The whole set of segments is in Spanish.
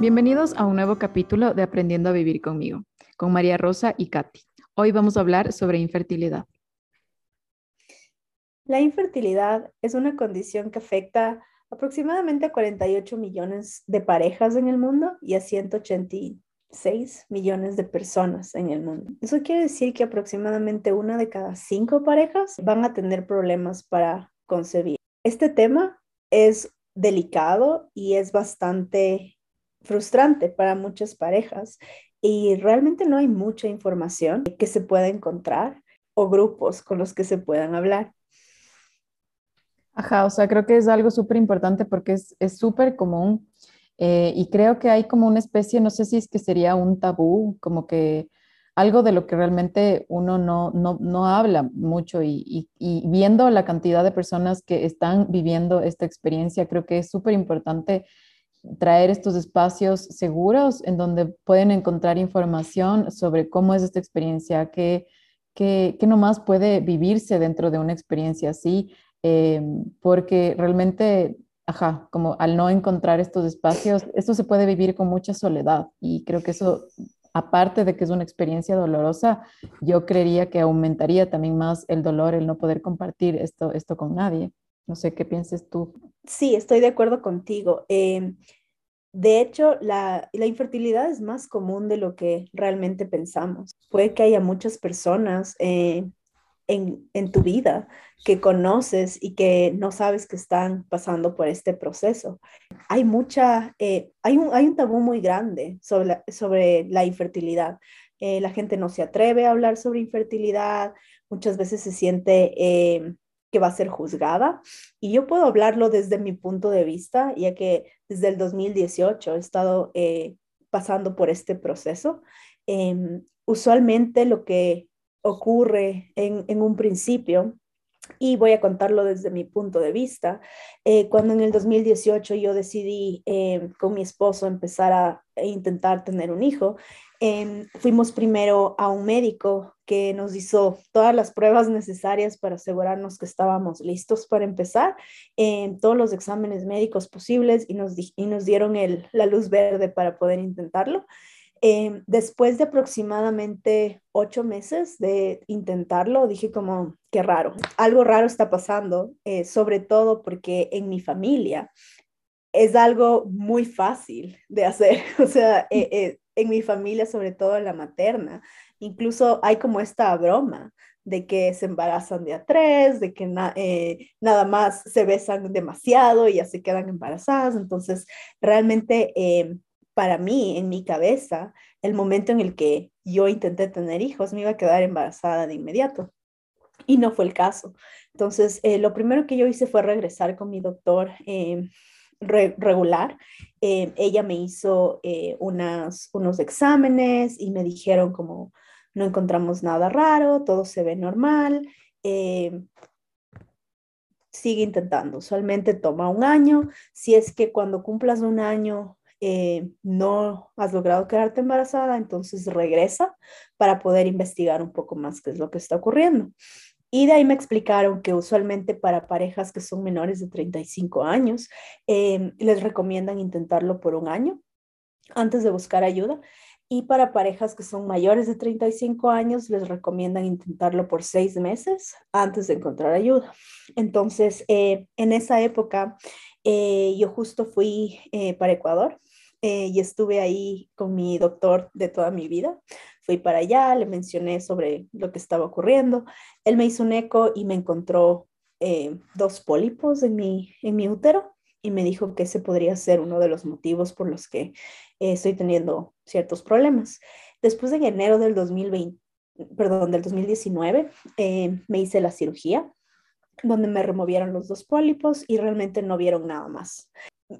Bienvenidos a un nuevo capítulo de Aprendiendo a Vivir conmigo, con María Rosa y Katy. Hoy vamos a hablar sobre infertilidad. La infertilidad es una condición que afecta aproximadamente a 48 millones de parejas en el mundo y a 186 millones de personas en el mundo. Eso quiere decir que aproximadamente una de cada cinco parejas van a tener problemas para concebir. Este tema es delicado y es bastante frustrante para muchas parejas y realmente no hay mucha información que se pueda encontrar o grupos con los que se puedan hablar. Ajá, o sea, creo que es algo súper importante porque es súper común eh, y creo que hay como una especie, no sé si es que sería un tabú, como que algo de lo que realmente uno no, no, no habla mucho y, y, viendo la cantidad de personas que están viviendo esta experiencia, creo que es súper importante traer estos espacios seguros en donde pueden encontrar información sobre cómo es esta experiencia, qué, qué, qué nomás puede vivirse dentro de una experiencia así, eh, porque realmente, ajá, como al no encontrar estos espacios, esto se puede vivir con mucha soledad y creo que eso, aparte de que es una experiencia dolorosa, yo creería que aumentaría también más el dolor el no poder compartir esto, esto con nadie. No sé qué pienses tú. Sí, estoy de acuerdo contigo. Em, de hecho, la, infertilidad es más común de lo que realmente pensamos. Puede que haya muchas personas eh, en, tu vida que conoces y que no sabes que están pasando por este proceso. Hay mucha, eh, hay, un, hay un tabú muy grande sobre la, sobre la infertilidad. Eh, la gente no se atreve a hablar sobre infertilidad, muchas veces se siente que va a ser juzgada. Y yo puedo hablarlo desde mi punto de vista, ya que desde el 2018 he estado eh, pasando por este proceso. Em, usualmente lo que ocurre en, en, un principio, y voy a contarlo desde mi punto de vista, eh, cuando en el 2018 yo decidí eh, con mi esposo empezar a intentar tener un hijo, Em, fuimos primero a un médico que nos hizo todas las pruebas necesarias para asegurarnos que estábamos listos para empezar, en todos los exámenes médicos posibles y nos, y nos dieron el, la luz verde para poder intentarlo. Em, después de aproximadamente ocho meses de intentarlo, dije como, qué raro, algo raro está pasando, eh, sobre todo porque en mi familia es algo muy fácil de hacer. O sea, eh, eh, en mi familia, sobre todo en la materna, incluso hay como esta broma de que se embarazan de a tres, de que eh, nada más se besan demasiado y ya se quedan embarazadas. Entonces, realmente para mí, en mi cabeza, el momento en el que yo intenté tener hijos, me iba a quedar embarazada de inmediato. Y no fue el caso. Entonces, lo primero que yo hice fue regresar con mi doctor regular. Eh, ella me hizo eh, unas, unos exámenes y me dijeron como no encontramos nada raro, todo se ve normal. Eh, sigue intentando. Usualmente toma un año. Si es que cuando cumplas un año no has logrado quedarte embarazada, entonces regresa para poder investigar un poco más qué es lo que está ocurriendo. Y de ahí me explicaron que usualmente para parejas que son menores de 35 años, em, les recomiendan intentarlo por un año antes de buscar ayuda. Y para parejas que son mayores de 35 años, les recomiendan intentarlo por seis meses antes de encontrar ayuda. Entonces, eh, en esa época, eh, yo justo fui eh, para Ecuador y estuve ahí con mi doctor de toda mi vida. Fui para allá, le mencioné sobre lo que estaba ocurriendo. Él me hizo un eco y me encontró eh, dos pólipos en mi, en mi útero y me dijo que ese podría ser uno de los motivos por los que eh, estoy teniendo ciertos problemas. Después en enero del 2020, perdón, del 2019, eh, me hice la cirugía donde me removieron los dos pólipos y realmente no vieron nada más.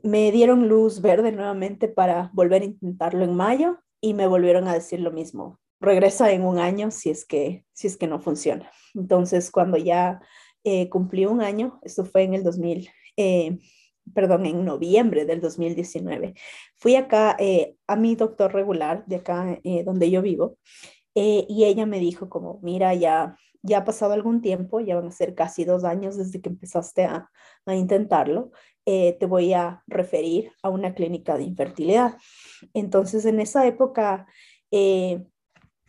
Me dieron luz verde nuevamente para volver a intentarlo en mayo y me volvieron a decir lo mismo. Regresa en un año si es que, si es que no funciona. Entonces, cuando ya eh, cumplí un año, esto fue en el 2000, eh, perdón, en noviembre del 2019, fui acá eh, a mi doctor regular de acá donde yo vivo y ella me dijo como, mira, ya ya ha pasado algún tiempo, ya van a ser casi dos años desde que empezaste a, a intentarlo, eh, te voy a referir a una clínica de infertilidad. Entonces, en esa época, eh,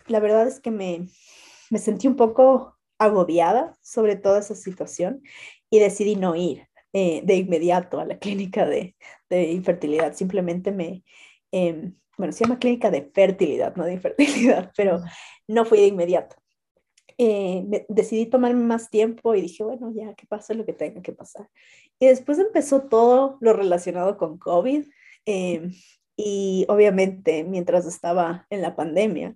la verdad es que me, me sentí un poco agobiada sobre toda esa situación y decidí no ir eh, de inmediato a la clínica de, de infertilidad. Simplemente me, em, bueno, se llama clínica de fertilidad, no de infertilidad, pero no fui de inmediato. Eh, decidí tomarme más tiempo y dije, bueno, ya que pase lo que tenga que pasar. Y después empezó todo lo relacionado con COVID em, y obviamente mientras estaba en la pandemia,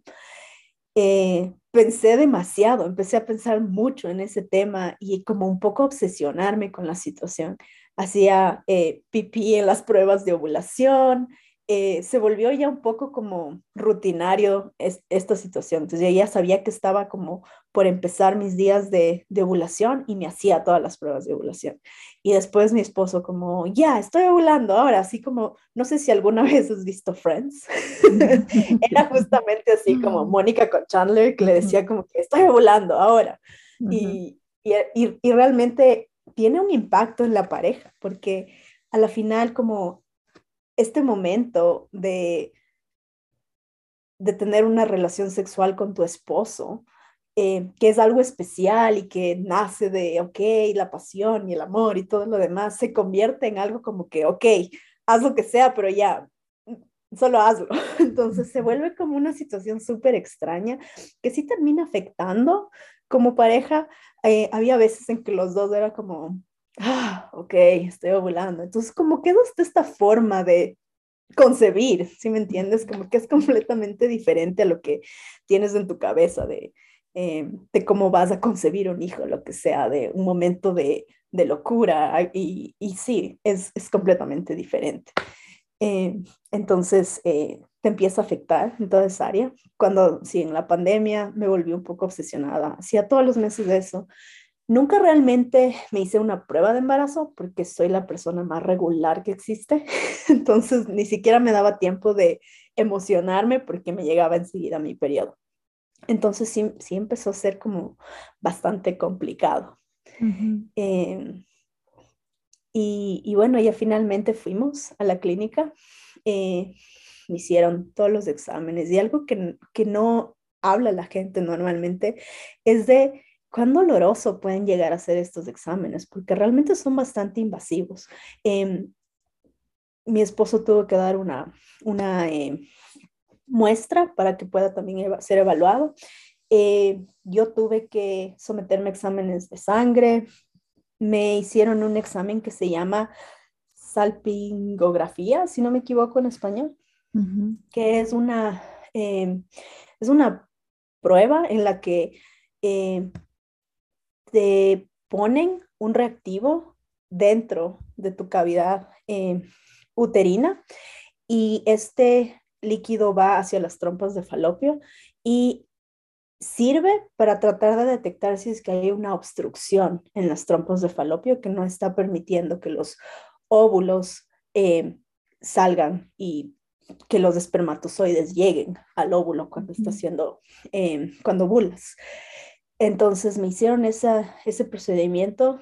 eh, pensé demasiado, empecé a pensar mucho en ese tema y como un poco obsesionarme con la situación. Hacía eh, pipí en las pruebas de ovulación, eh, se volvió ya un poco como rutinario esta situación. Entonces ya sabía que estaba como por empezar mis días de, de, ovulación y me hacía todas las pruebas de ovulación. Y después mi esposo como, ya, estoy ovulando ahora, así como, no sé si alguna vez has visto Friends. Era justamente así como Mónica con Chandler que le decía como que estoy ovulando ahora. y, y, y realmente tiene un impacto en la pareja porque a la final como este momento de, de tener una relación sexual con tu esposo, eh, que es algo especial y que nace de, ok, la pasión y el amor y todo lo demás, se convierte en algo como que, ok, haz lo que sea, pero ya, solo hazlo. Entonces se vuelve como una situación súper extraña que sí termina afectando como pareja. Eh, había veces en que los dos era como, ah, ok, estoy ovulando. Entonces, como quedó esta forma de concebir, ¿sí me entiendes? Como que es completamente diferente a lo que tienes en tu cabeza de, eh, de cómo vas a concebir un hijo, lo que sea, de un momento de, de locura. Y, y, sí, es, es completamente diferente. Eh, entonces, eh, te empieza a afectar en toda esa área. Cuando, sí, en la pandemia me volví un poco obsesionada. Hacía todos los meses de eso. Nunca realmente me hice una prueba de embarazo porque soy la persona más regular que existe. Entonces ni siquiera me daba tiempo de emocionarme porque me llegaba enseguida mi periodo. Entonces sí, sí empezó a ser como bastante complicado. Em, y, y, bueno, ya finalmente fuimos a la clínica. Eh, me hicieron todos los exámenes y algo que, que no habla la gente normalmente es de cuán doloroso pueden llegar a ser estos exámenes, porque realmente son bastante invasivos. Em, mi esposo tuvo que dar una, una eh, muestra para que pueda también ser evaluado. Eh, yo tuve que someterme a exámenes de sangre. Me hicieron un examen que se llama salpingografía, si no me equivoco en español, que es una, em, es una prueba en la que eh, te ponen un reactivo dentro de tu cavidad eh, uterina y este líquido va hacia las trompas de falopio y sirve para tratar de detectar si es que hay una obstrucción en las trompas de falopio que no está permitiendo que los óvulos eh, salgan y que los espermatozoides lleguen al óvulo cuando está haciendo, eh, cuando ovulas. Entonces me hicieron esa, ese procedimiento,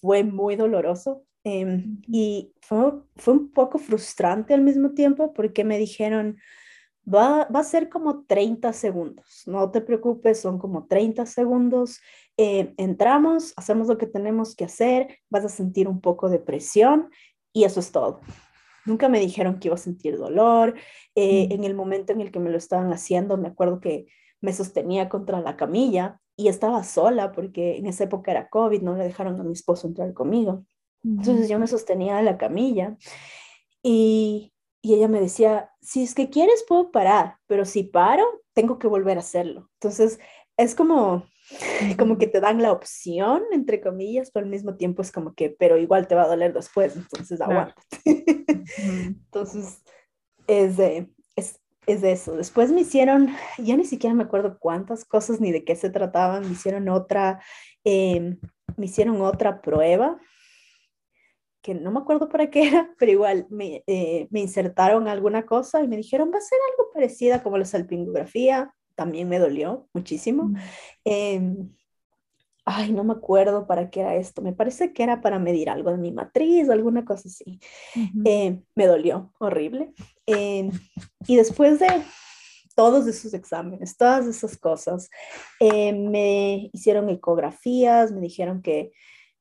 fue muy doloroso em, y fue, fue, un poco frustrante al mismo tiempo porque me dijeron, va, va, a ser como 30 segundos, no te preocupes, son como 30 segundos, eh, entramos, hacemos lo que tenemos que hacer, vas a sentir un poco de presión y eso es todo. Nunca me dijeron que iba a sentir dolor. Eh, en el momento en el que me lo estaban haciendo, me acuerdo que me sostenía contra la camilla y estaba sola porque en esa época era COVID, no le dejaron a mi esposo entrar conmigo. Entonces yo me sostenía de la camilla y, y ella me decía, si es que quieres puedo parar, pero si paro, tengo que volver a hacerlo. Entonces es como, como que te dan la opción, entre comillas, pero al mismo tiempo es como que, pero igual te va a doler después, entonces aguántate. entonces es de, es de eso. Después me hicieron, ya ni siquiera me acuerdo cuántas cosas ni de qué se trataban, me hicieron otra, em, me hicieron otra prueba, que no me acuerdo para qué era, pero igual me, eh, me, insertaron alguna cosa y me dijeron, va a ser algo parecida como la salpingografía, también me dolió muchísimo. Ay, no me acuerdo para qué era esto, me parece que era para medir algo de mi matriz, alguna cosa así. Em, me dolió horrible. Em, y después de todos esos exámenes, todas esas cosas, me hicieron ecografías, me dijeron que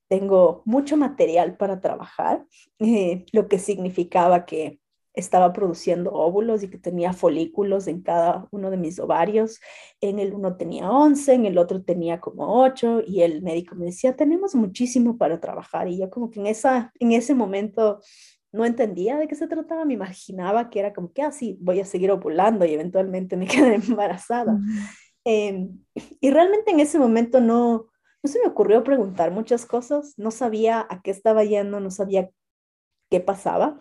tengo mucho material para trabajar, eh, lo que significaba que estaba produciendo óvulos y que tenía folículos en cada uno de mis ovarios. En el uno tenía 11, en el otro tenía como 8 y el médico me decía, tenemos muchísimo para trabajar. Y yo como que en, esa, en ese momento no entendía de qué se trataba, me imaginaba que era como que así ah, voy a seguir ovulando y eventualmente me quedé embarazada. Em, y realmente en ese momento no, no se me ocurrió preguntar muchas cosas, no sabía a qué estaba yendo, no sabía qué pasaba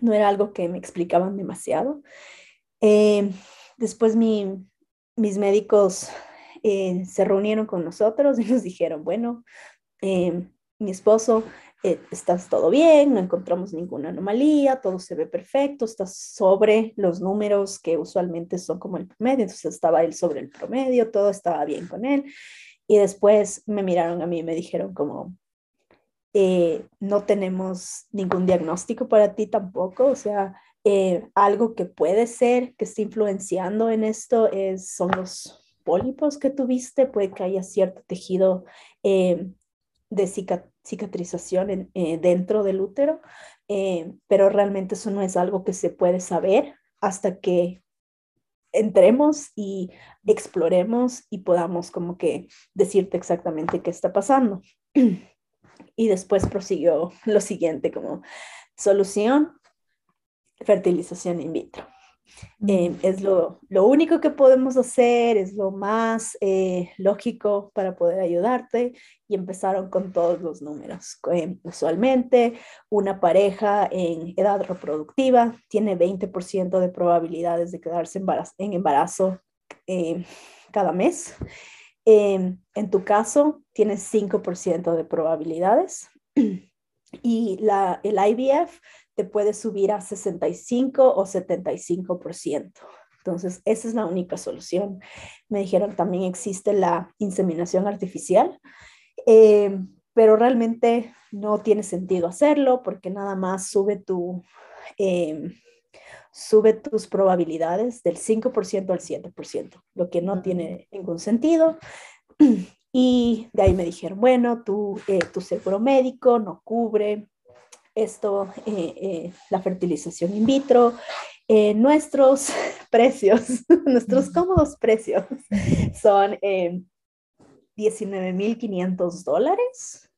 no era algo que me explicaban demasiado. Eh, después mis médicos eh, se reunieron con nosotros y nos dijeron, bueno, eh, mi esposo, estás todo bien, no encontramos ninguna anomalía, todo se ve perfecto, estás sobre los números que usualmente son como el promedio, entonces estaba él sobre el promedio, todo estaba bien con él. Y después me miraron a mí y me dijeron como, eh, no tenemos ningún diagnóstico para ti tampoco, o sea, eh, algo que puede ser que esté influenciando en esto es, son los pólipos que tuviste, puede que haya cierto tejido eh, de cicatrización dentro del útero, pero realmente eso no es algo que se puede saber hasta que entremos y exploremos y podamos como que decirte exactamente qué está pasando. y después prosiguió lo siguiente como solución, fertilización in vitro. Eh, es lo, lo, único que podemos hacer, es lo más eh, lógico para poder ayudarte y empezaron con todos los números. Eh, usualmente una pareja en edad reproductiva tiene 20% de probabilidades de quedarse en embarazo cada mes Em, en tu caso, tienes 5% de probabilidades y la, el IVF te puede subir a 65 o 75%. Entonces, esa es la única solución. Me dijeron también existe la inseminación artificial, em, pero realmente no tiene sentido hacerlo porque nada más sube tu, em, sube tus probabilidades del 5% al 7%, lo que no tiene ningún sentido. Y de ahí me dijeron, bueno, tu, eh, tu seguro médico no cubre esto, eh, eh, la fertilización in vitro. nuestros precios, nuestros cómodos precios son 19.500 dólares,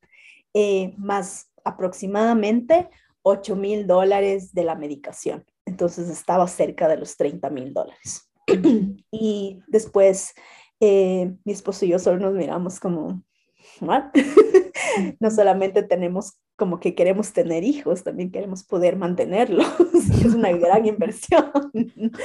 más aproximadamente 8.000 dólares de la medicación entonces estaba cerca de los 30 mil dólares. y después eh, mi esposo y yo solo nos miramos como, no solamente tenemos como que queremos tener hijos, también queremos poder mantenerlos, es una gran inversión.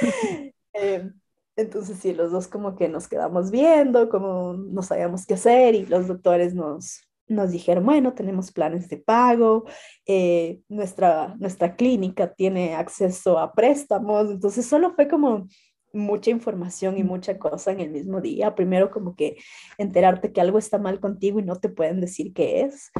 Eh, entonces sí, los dos como que nos quedamos viendo, como no sabíamos qué hacer y los doctores nos, nos dijeron, bueno, tenemos planes de pago, eh, nuestra, nuestra clínica tiene acceso a préstamos, entonces solo fue como mucha información y mucha cosa en el mismo día. Primero como que enterarte que algo está mal contigo y no te pueden decir qué es.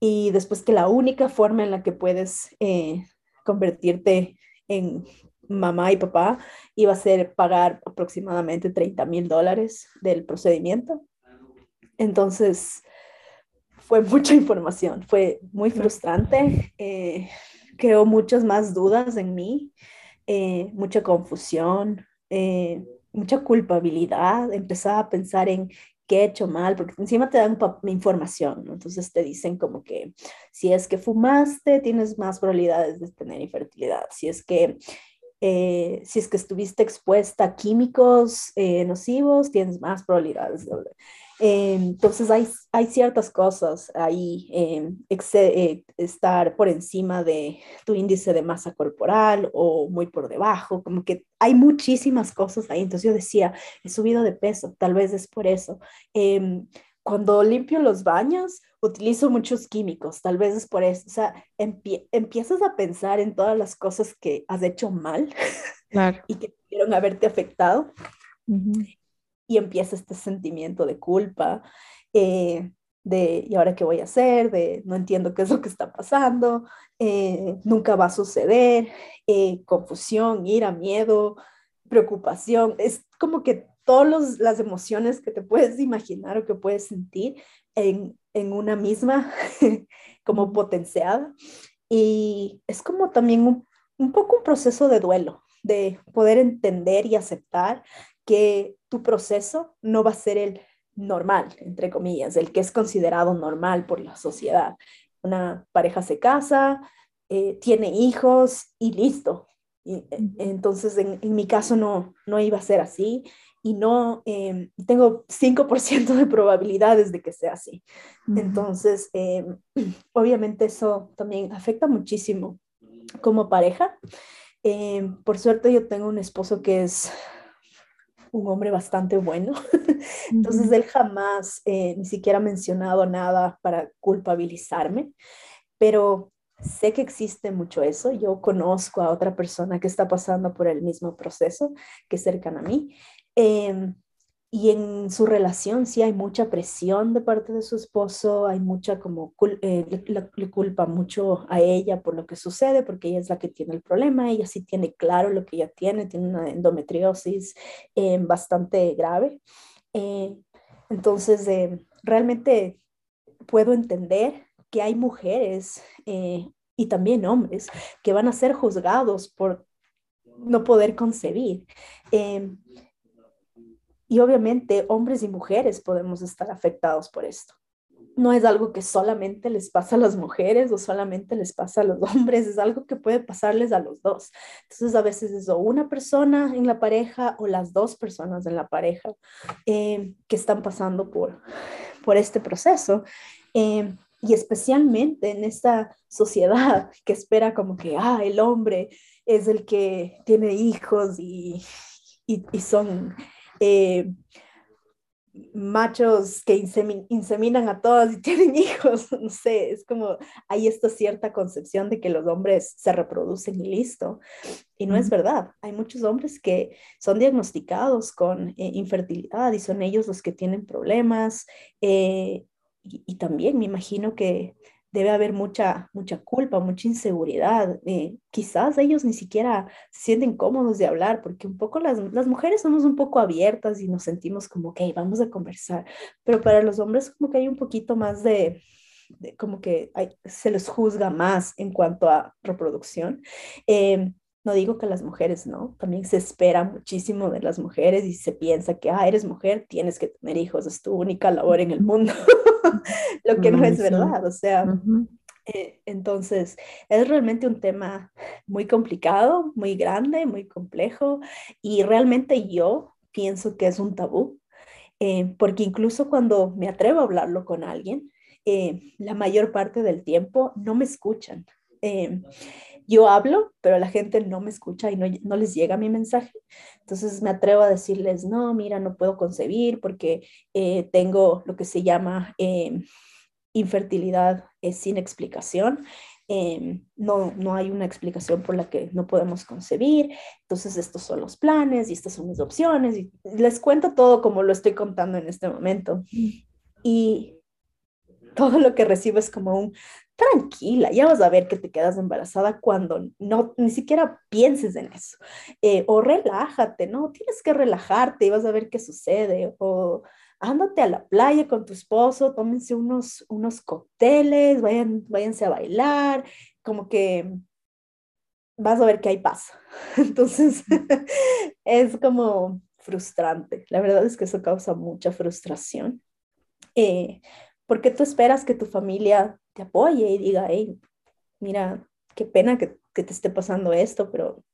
Y después que la única forma en la que puedes eh, convertirte en mamá y papá iba a ser pagar aproximadamente 30 mil dólares del procedimiento. Entonces, fue mucha información, fue muy frustrante, eh, creó muchas más dudas en mí, eh, mucha confusión, eh, mucha culpabilidad, empezaba a pensar en qué he hecho mal, porque encima te dan información, entonces te dicen como que si es que fumaste, tienes más probabilidades de tener infertilidad, si es que si es que estuviste expuesta a químicos nocivos, tienes más probabilidades de eh, entonces hay, hay ciertas cosas ahí, eh, eh, estar por encima de tu índice de masa corporal o muy por debajo, como que hay muchísimas cosas ahí. Entonces yo decía, he subido de peso, tal vez es por eso. Em, cuando limpio los baños, utilizo muchos químicos, tal vez es por eso. O sea, empiezas a pensar en todas las cosas que has hecho mal y que pudieron haberte afectado. Y empieza este sentimiento de culpa, eh, de ¿y ahora qué voy a hacer? De no entiendo qué es lo que está pasando, eh, nunca va a suceder, eh, confusión, ira, miedo, preocupación. Es como que todas las emociones que te puedes imaginar o que puedes sentir en, en una misma, como potenciada. Y es como también un, un poco un proceso de duelo, de poder entender y aceptar que tu proceso no va a ser el normal, entre comillas, el que es considerado normal por la sociedad. Una pareja se casa, eh, tiene hijos y listo. Y, entonces, en, en, mi caso no, no iba a ser así y no em, tengo 5% de probabilidades de que sea así. Entonces, em, obviamente eso también afecta muchísimo como pareja. Por suerte yo tengo un esposo que es un hombre bastante bueno. Entonces él jamás eh, ni siquiera ha mencionado nada para culpabilizarme, pero sé que existe mucho eso. Yo conozco a otra persona que está pasando por el mismo proceso, que es cercana a mí. Em, y en su relación sí hay mucha presión de parte de su esposo, hay mucha como, eh, le, culpa mucho a ella por lo que sucede, porque ella es la que tiene el problema, ella sí tiene claro lo que ella tiene, tiene una endometriosis eh, bastante grave. Eh, entonces, realmente puedo entender que hay mujeres y también hombres que van a ser juzgados por no poder concebir. Y obviamente hombres y mujeres podemos estar afectados por esto. No es algo que solamente les pasa a las mujeres o solamente les pasa a los hombres, es algo que puede pasarles a los dos. Entonces a veces es o una persona en la pareja o las dos personas en la pareja eh, que están pasando por, por este proceso. Eh, y especialmente en esta sociedad que espera como que, ah, el hombre es el que tiene hijos y, y, y son eh, machos que inseminan a todas y tienen hijos, no sé, es como hay esta cierta concepción de que los hombres se reproducen y listo. Y no es verdad, hay muchos hombres que son diagnosticados con eh, infertilidad y son ellos los que tienen problemas. Eh, y, también me imagino que debe haber mucha, mucha culpa, mucha inseguridad. Eh, quizás ellos ni siquiera se sienten cómodos de hablar, porque un poco las, las, mujeres somos un poco abiertas y nos sentimos como, ok, vamos a conversar, pero para los hombres como que hay un poquito más de, como que se les juzga más en cuanto a reproducción. Em, no digo que las mujeres no, también se espera muchísimo de las mujeres y se piensa que, ah, eres mujer, tienes que tener hijos, es tu única labor en el mundo, lo que no es verdad, o sea, eh, entonces es realmente un tema muy complicado, muy grande, muy complejo y realmente yo pienso que es un tabú, eh, porque incluso cuando me atrevo a hablarlo con alguien, eh, la mayor parte del tiempo no me escuchan yo hablo, pero la gente no me escucha y no, les llega mi mensaje. Entonces me atrevo a decirles, no, mira, no puedo concebir porque eh, tengo lo que se llama em, infertilidad eh, sin explicación. Em, no, no hay una explicación por la que no podemos concebir. Entonces estos son los planes y estas son mis opciones. Y les cuento todo como lo estoy contando en este momento. Mm. Y todo lo que recibo es como un, tranquila, ya vas a ver que te quedas embarazada cuando no, ni siquiera pienses en eso. Eh, o relájate, ¿no? Tienes que relajarte y vas a ver qué sucede. O ándate a la playa con tu esposo, tómense unos, unos cócteles, vayan, váyanse a bailar, como que vas a ver que hay paz. Entonces, es como frustrante. La verdad es que eso causa mucha frustración. Eh, porque tú esperas que tu familia te apoye y diga, hey, mira, qué pena que, que te esté pasando esto, pero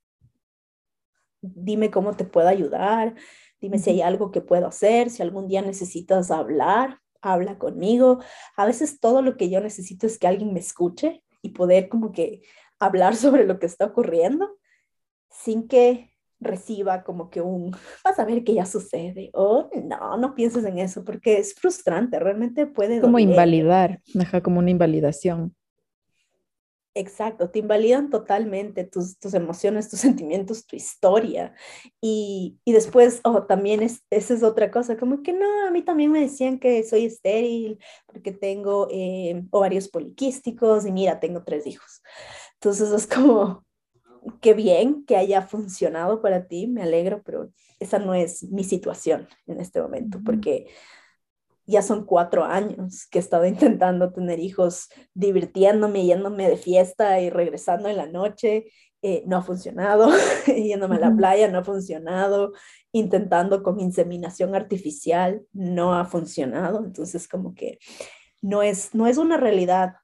dime cómo te puedo ayudar, dime si hay algo que puedo hacer, si algún día necesitas hablar, habla conmigo. A veces todo lo que yo necesito es que alguien me escuche y poder como que hablar sobre lo que está ocurriendo sin que reciba como que un, vas a ver que ya sucede, o no, no pienses en eso, porque es frustrante, realmente puede... Como invalidar, deja como una invalidación. Exacto, te invalidan totalmente tus, tus emociones, tus sentimientos, tu historia. Y, y después, oh, también es, esa es otra cosa, como que no, a mí también me decían que soy estéril porque tengo eh, ovarios poliquísticos y mira, tengo tres hijos. Entonces es como, qué bien que haya funcionado para ti, me alegro, pero esa no es mi situación en este momento, porque ya son cuatro años que he estado intentando tener hijos, divirtiéndome, yéndome de fiesta y regresando en la noche. Eh, no ha funcionado, yéndome a la playa no ha funcionado, intentando con inseminación artificial no ha funcionado. Entonces, como que no es, no es una realidad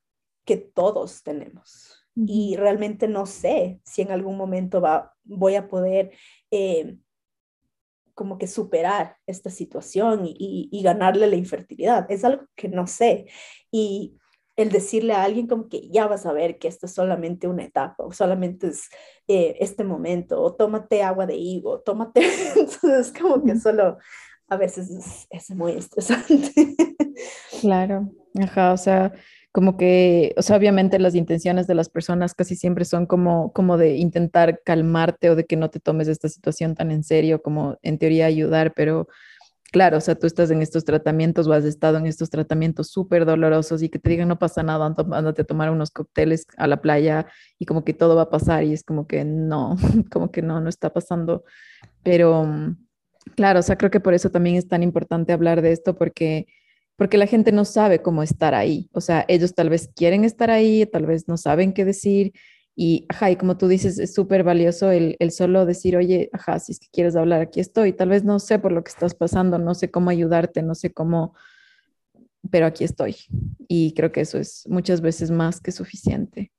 que todos tenemos. Y realmente no sé si en algún momento va, voy a poder eh, como que superar esta situación y, ganarle la infertilidad. Es algo que no sé. Y el decirle a alguien como que ya vas a ver que esto es solamente una etapa o solamente es eh, este momento o tómate agua de higo, tómate, entonces como que solo a veces es, es muy estresante. Claro, ajá, o sea, como que, o sea, obviamente las intenciones de las personas casi siempre son como, como de intentar calmarte o de que no te tomes esta situación tan en serio, como en teoría ayudar, pero claro, o sea, tú estás en estos tratamientos o has estado en estos tratamientos súper dolorosos y que te digan no pasa nada, ándate a tomar unos cócteles a la playa y como que todo va a pasar y es como que no, como que no, no está pasando. Pero claro, o sea, creo que por eso también es tan importante hablar de esto porque porque la gente no sabe cómo estar ahí. O sea, ellos tal vez quieren estar ahí, tal vez no saben qué decir. Y, ajá, y como tú dices, es súper valioso el, el, solo decir, oye, ajá, si es quieres hablar, aquí estoy. Tal vez no sé por lo que estás pasando, no sé cómo ayudarte, no sé cómo, pero aquí estoy. Y creo que eso es muchas veces más que suficiente.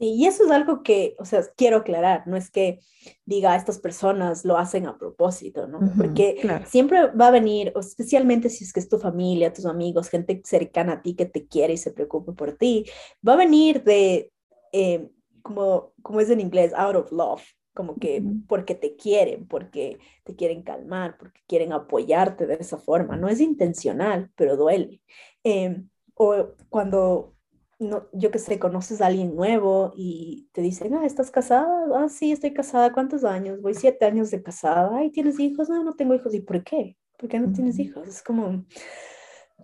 Sí, y eso es algo que, o sea, quiero aclarar, no es que diga estas personas lo hacen a propósito, ¿no? Porque siempre va a venir, especialmente si es que es tu familia, tus amigos, gente cercana a ti que te quiere y se preocupe por ti, va a venir de, eh, como, como es en inglés, out of love, como que porque te quieren, porque te quieren calmar, porque quieren apoyarte de esa forma. No es intencional, pero duele. Em, o cuando no, yo que sé, conoces a alguien nuevo y te dicen, ah, ¿estás casada? Ah, sí, estoy casada. ¿Cuántos años? Voy siete años de casada. Ay, ¿tienes hijos? No, no tengo hijos. ¿Y por qué? ¿Por qué no tienes hijos? Es como,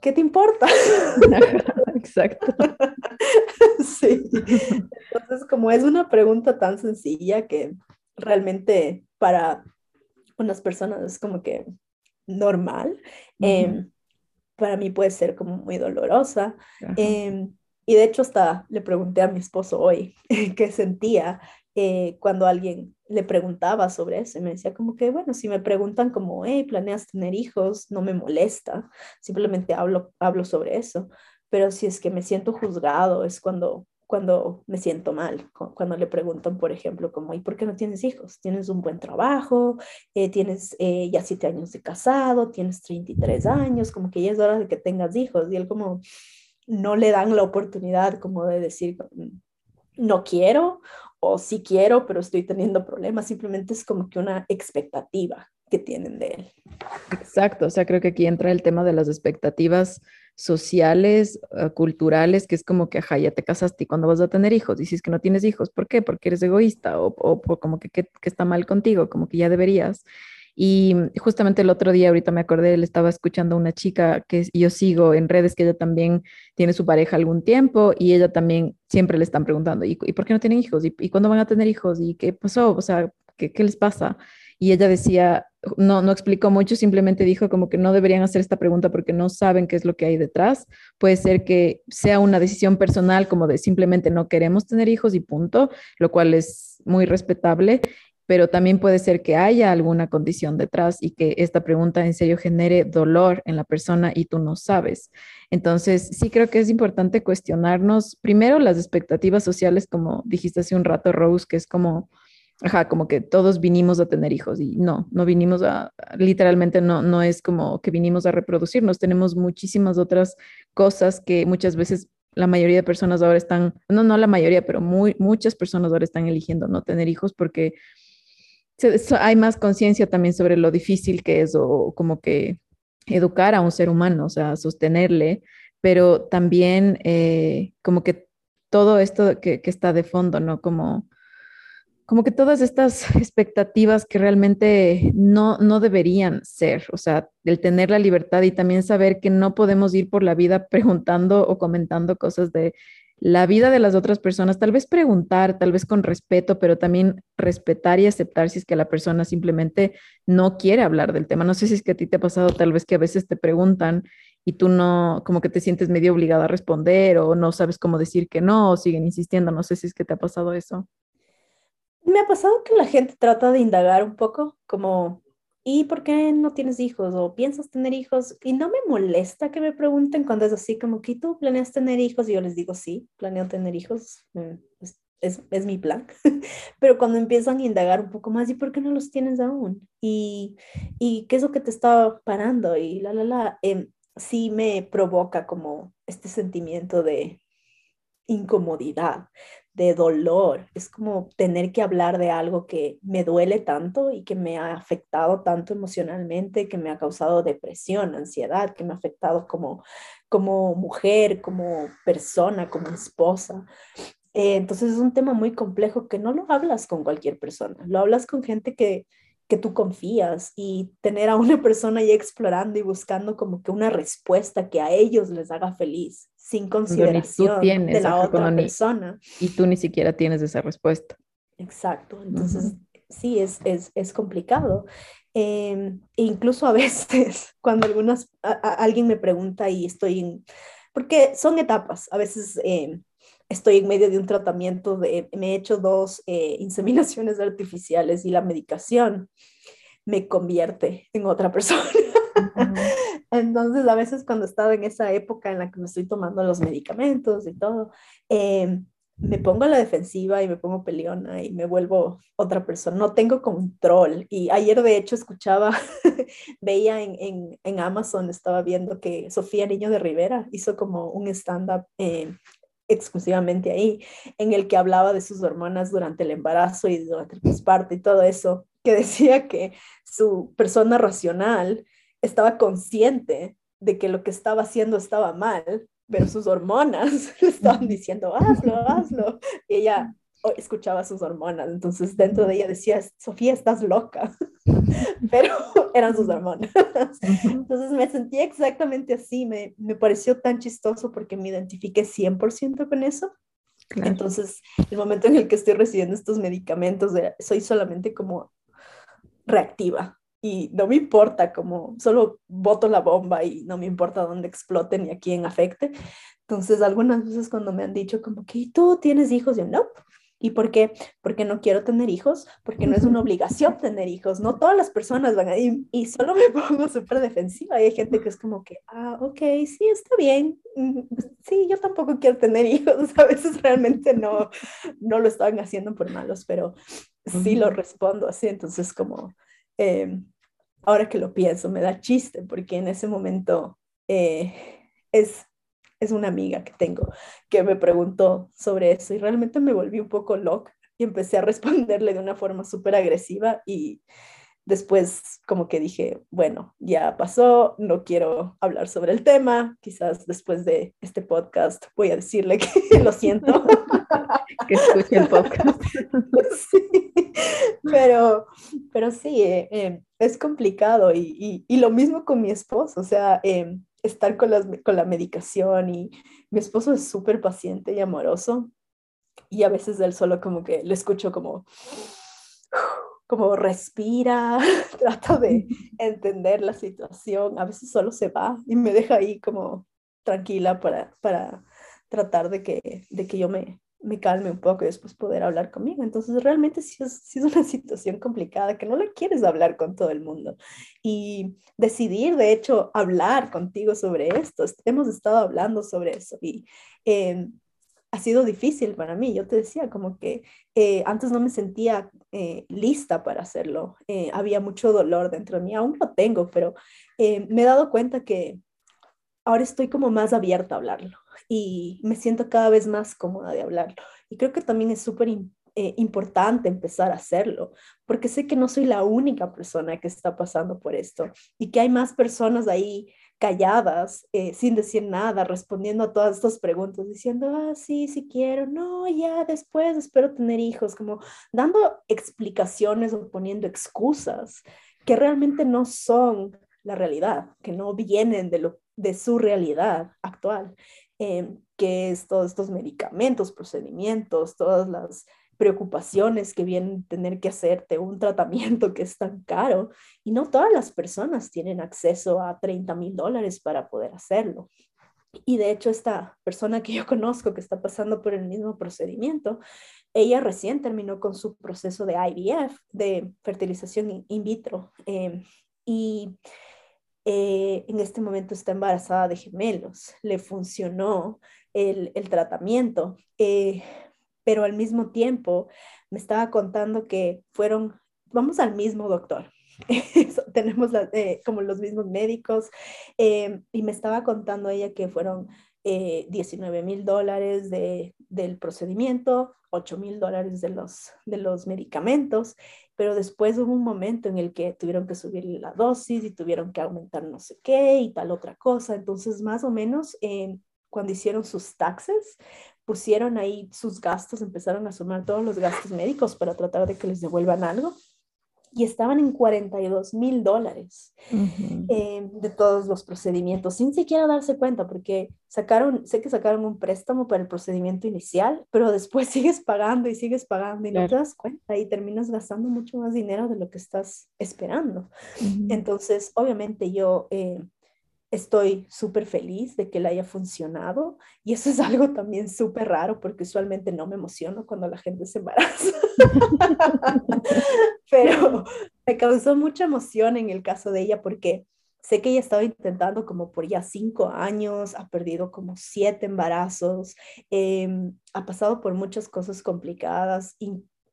¿qué te importa? Exacto. sí. Entonces, como es una pregunta tan sencilla que realmente para unas personas es como que normal, em, para mí puede ser como muy dolorosa. Y de hecho hasta le pregunté a mi esposo hoy qué sentía eh, cuando alguien le preguntaba sobre eso. Y me decía como que, bueno, si me preguntan como, hey, ¿planeas tener hijos? No me molesta, simplemente hablo, hablo sobre eso. Pero si es que me siento juzgado, es cuando, cuando me siento mal, cuando le preguntan, por ejemplo, como, ¿y por qué no tienes hijos? ¿Tienes un buen trabajo? Eh, ¿Tienes eh, ya siete años de casado? ¿Tienes 33 años? Como que ya es hora de que tengas hijos. Y él como, no le dan la oportunidad como de decir, no quiero o sí quiero, pero estoy teniendo problemas. Simplemente es como que una expectativa que tienen de él. Exacto, o sea, creo que aquí entra el tema de las expectativas sociales, eh, culturales, que es como que, ajá, ya te casaste y cuando vas a tener hijos, dices que no tienes hijos, ¿por qué? Porque eres egoísta o, o, como que, que, está mal contigo, como que ya deberías. Y justamente el otro día, ahorita me acordé, le estaba escuchando a una chica que yo sigo en redes, que ella también tiene su pareja algún tiempo y ella también siempre le están preguntando, ¿y, por qué no tienen hijos? ¿Y, ¿Y, cuándo van a tener hijos? ¿Y qué pasó? O sea, ¿qué, qué les pasa? Y ella decía, no, no explicó mucho, simplemente dijo como que no deberían hacer esta pregunta porque no saben qué es lo que hay detrás. Puede ser que sea una decisión personal como de simplemente no queremos tener hijos y punto, lo cual es muy respetable pero también puede ser que haya alguna condición detrás y que esta pregunta en serio genere dolor en la persona y tú no sabes. Entonces, sí creo que es importante cuestionarnos primero las expectativas sociales, como dijiste hace un rato, Rose, que es como, ajá, como que todos vinimos a tener hijos y no, no vinimos a, literalmente no, no es como que vinimos a reproducirnos, tenemos muchísimas otras cosas que muchas veces la mayoría de personas ahora están, no, no la mayoría, pero muy, muchas personas ahora están eligiendo no tener hijos porque hay más conciencia también sobre lo difícil que es o como que educar a un ser humano, o sea, sostenerle, pero también eh, como que todo esto que, que está de fondo, ¿no? Como como que todas estas expectativas que realmente no, no deberían ser, o sea, el tener la libertad y también saber que no podemos ir por la vida preguntando o comentando cosas de la vida de las otras personas, tal vez preguntar, tal vez con respeto, pero también respetar y aceptar si es que la persona simplemente no quiere hablar del tema. No sé si es que a ti te ha pasado tal vez que a veces te preguntan y tú no, como que te sientes medio obligada a responder o no sabes cómo decir que no o siguen insistiendo. No sé si es que te ha pasado eso. Me ha pasado que la gente trata de indagar un poco, como, ¿y por qué no tienes hijos? ¿O piensas tener hijos? Y no me molesta que me pregunten cuando es así, como que tú planeas tener hijos, y yo les digo, sí, planeo tener hijos, mm, es, es, mi plan. Pero cuando empiezan a indagar un poco más, ¿y por qué no los tienes aún? ¿Y, y qué es lo que te está parando? Y la, la, la, eh, sí me provoca como este sentimiento de incomodidad, de dolor. Es como tener que hablar de algo que me duele tanto y que me ha afectado tanto emocionalmente, que me ha causado depresión, ansiedad, que me ha afectado como, como mujer, como persona, como esposa. Eh, entonces es un tema muy complejo que no lo hablas con cualquier persona, lo hablas con gente que, que tú confías y tener a una persona ahí explorando y buscando como que una respuesta que a ellos les haga feliz, sin consideración de la otra persona. Y tú ni siquiera tienes esa respuesta. Exacto, entonces sí, es, es, es complicado. Em, e incluso a veces cuando algunas, alguien me pregunta y estoy en, porque son etapas, a veces em, estoy en medio de un tratamiento, de, me he hecho dos eh, inseminaciones artificiales y la medicación me convierte en otra persona. Entonces, a veces cuando estaba en esa época en la que me estoy tomando los medicamentos y todo, eh, me pongo a la defensiva y me pongo peleona y me vuelvo otra persona. No tengo control. Y ayer, de hecho, escuchaba, veía en, en, en, Amazon, estaba viendo que Sofía Niño de Rivera hizo como un stand-up eh, exclusivamente ahí, en el que hablaba de sus hormonas durante el embarazo y durante el posparto y todo eso, que decía que su persona racional estaba consciente de que lo que estaba haciendo estaba mal, pero sus hormonas le estaban diciendo, hazlo, hazlo. Y ella escuchaba sus hormonas, entonces dentro de ella decía, Sofía, estás loca, pero eran sus hormonas. Entonces me sentí exactamente así, me, me pareció tan chistoso porque me identifiqué 100% con eso. Entonces, el momento en el que estoy recibiendo estos medicamentos, soy solamente como reactiva, y no me importa, como solo boto la bomba y no me importa dónde explote ni a quién afecte. Entonces, algunas veces cuando me han dicho como que tú tienes hijos, yo no. ¿Y por qué? Porque no quiero tener hijos, porque no es una obligación tener hijos. No todas las personas van a ir y solo me pongo súper defensiva. Y hay gente que es como que, ah, ok, sí, está bien. Sí, yo tampoco quiero tener hijos. A veces realmente no, no lo estaban haciendo por malos, pero sí lo respondo así. Entonces, como, Em, ahora que lo pienso, me da chiste porque en ese momento eh, es, es una amiga que tengo que me preguntó sobre eso y realmente me volví un poco loca y empecé a responderle de una forma súper agresiva y después como que dije, bueno, ya pasó, no quiero hablar sobre el tema, quizás después de este podcast voy a decirle que lo siento. que escuche el podcast. sí, pero, pero sí, eh, eh, es complicado y, y, lo mismo con mi esposo, o sea, eh, estar con, las, con la medicación y mi esposo es súper paciente y amoroso y a veces él solo como que le escucho como como respira, trato de entender la situación, a veces solo se va y me deja ahí como tranquila para, para tratar de que, de que yo me, me calme un poco y después poder hablar conmigo. Entonces, realmente sí es, sí es una situación complicada que no le quieres hablar con todo el mundo. Y decidir, de hecho, hablar contigo sobre esto, hemos estado hablando sobre eso y eh, ha sido difícil para mí. Yo te decía como que eh, antes no me sentía eh, lista para hacerlo. Eh, había mucho dolor dentro de mí. Aún lo tengo, pero me he dado cuenta que ahora estoy como más abierta a hablarlo y me siento cada vez más cómoda de hablarlo. Y creo que también es súper importante empezar a hacerlo, porque sé que no soy la única persona que está pasando por esto y que hay más personas ahí calladas, eh, sin decir nada, respondiendo a todas estas preguntas, diciendo, ah, sí, sí quiero, no, ya después espero tener hijos, como dando explicaciones o poniendo excusas que realmente no son la realidad, que no vienen de, lo, de su realidad actual, eh, que es todos estos medicamentos, procedimientos, todas las preocupaciones que vienen tener que hacerte un tratamiento que es tan caro y no todas las personas tienen acceso a 30 mil dólares para poder hacerlo. Y de hecho esta persona que yo conozco que está pasando por el mismo procedimiento, ella recién terminó con su proceso de IVF, de fertilización in vitro, em, y eh, en este momento está embarazada de gemelos. Le funcionó el, el tratamiento. Eh, pero al mismo tiempo me estaba contando que fueron, vamos al mismo doctor, tenemos eh, como los mismos médicos, em, y me estaba contando ella que fueron 19 eh, mil dólares de, del procedimiento, 8 mil dólares de los, de los medicamentos, pero después hubo un momento en el que tuvieron que subir la dosis y tuvieron que aumentar no sé qué y tal otra cosa. Entonces, más o menos, em, cuando hicieron sus taxes, pusieron ahí sus gastos, empezaron a sumar todos los gastos médicos para tratar de que les devuelvan algo. Y estaban en 42 mil dólares eh, de todos los procedimientos, sin siquiera darse cuenta, porque sacaron, sé que sacaron un préstamo para el procedimiento inicial, pero después sigues pagando y sigues pagando y no te das cuenta y terminas gastando mucho más dinero de lo que estás esperando. Entonces, obviamente yo eh, estoy súper feliz de que le haya funcionado y eso es algo también súper raro porque usualmente no me emociono cuando la gente se embaraza, pero me causó mucha emoción en el caso de ella porque sé que ella estaba intentando como por ya cinco años, ha perdido como siete embarazos, em, ha pasado por muchas cosas complicadas.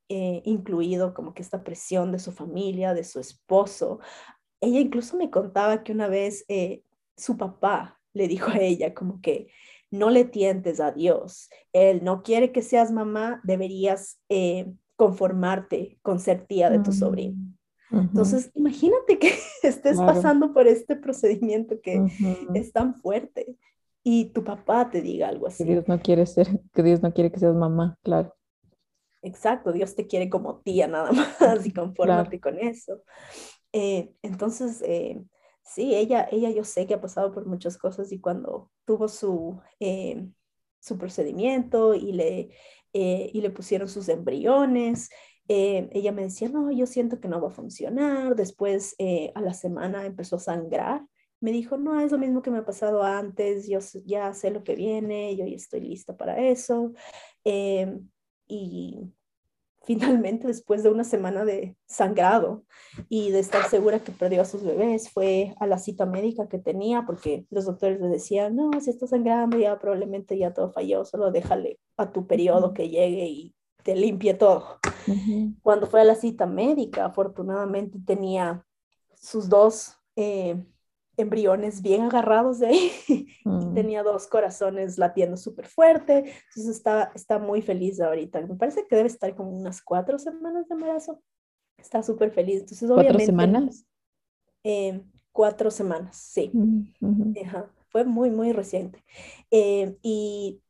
Eh, incluido como que esta presión de su familia, de su esposo, ella incluso me contaba que una vez eh, su papá le dijo a ella como que no le tientes a Dios. Él no quiere que seas mamá, deberías eh, conformarte con ser tía de tu sobrino. Entonces, imagínate que estés pasando por este procedimiento que es tan fuerte y tu papá te diga algo así. Que Dios no quiere ser, que Dios no quiere que seas mamá, claro. Exacto, Dios te quiere como tía nada más y conformarte con eso. Eh, entonces, eh, sí, ella, ella yo sé que ha pasado por muchas cosas y cuando tuvo su, eh, su procedimiento y le, eh, y le pusieron sus embriones, eh, ella me decía, no, yo siento que no va a funcionar. Después a la semana empezó a sangrar. Me dijo, no, es lo mismo que me ha pasado antes, yo ya sé lo que viene, yo ya estoy lista para eso. y finalmente después de una semana de sangrado y de estar segura que perdió a sus bebés, fue a la cita médica que tenía porque los doctores le decían, no, si está sangrando ya probablemente ya todo falló, solo déjale a tu periodo que llegue y te limpie todo. Cuando fue a la cita médica, afortunadamente tenía sus dos eh, embriones bien agarrados de ahí. Mm. Tenía dos corazones latiendo súper fuerte. Entonces está, está muy feliz ahorita. Me parece que debe estar como unas cuatro semanas de embarazo. Está súper feliz. Entonces, ¿Cuatro semanas? Eh, cuatro semanas, sí. Mm, Fue muy, muy reciente. Eh, y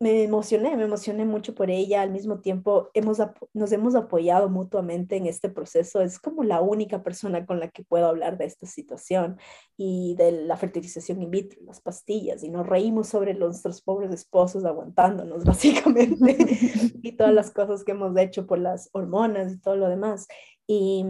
me emocioné, me emocioné mucho por ella. Al mismo tiempo, hemos, nos hemos apoyado mutuamente en este proceso. Es como la única persona con la que puedo hablar de esta situación y de la fertilización in vitro, las pastillas. Y nos reímos sobre nuestros pobres esposos aguantándonos, básicamente, y todas las cosas que hemos hecho por las hormonas y todo lo demás. Y,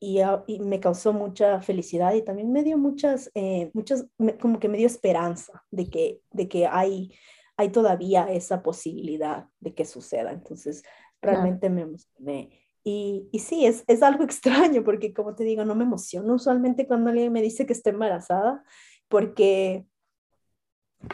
y, me causó mucha felicidad y también me dio muchas, eh, muchas, como que me dio esperanza de que, de que hay hay todavía esa posibilidad de que suceda. Entonces, realmente me emocioné. Y, y sí, es, es, algo extraño porque, como te digo, no me emociono usualmente cuando alguien me dice que está embarazada, porque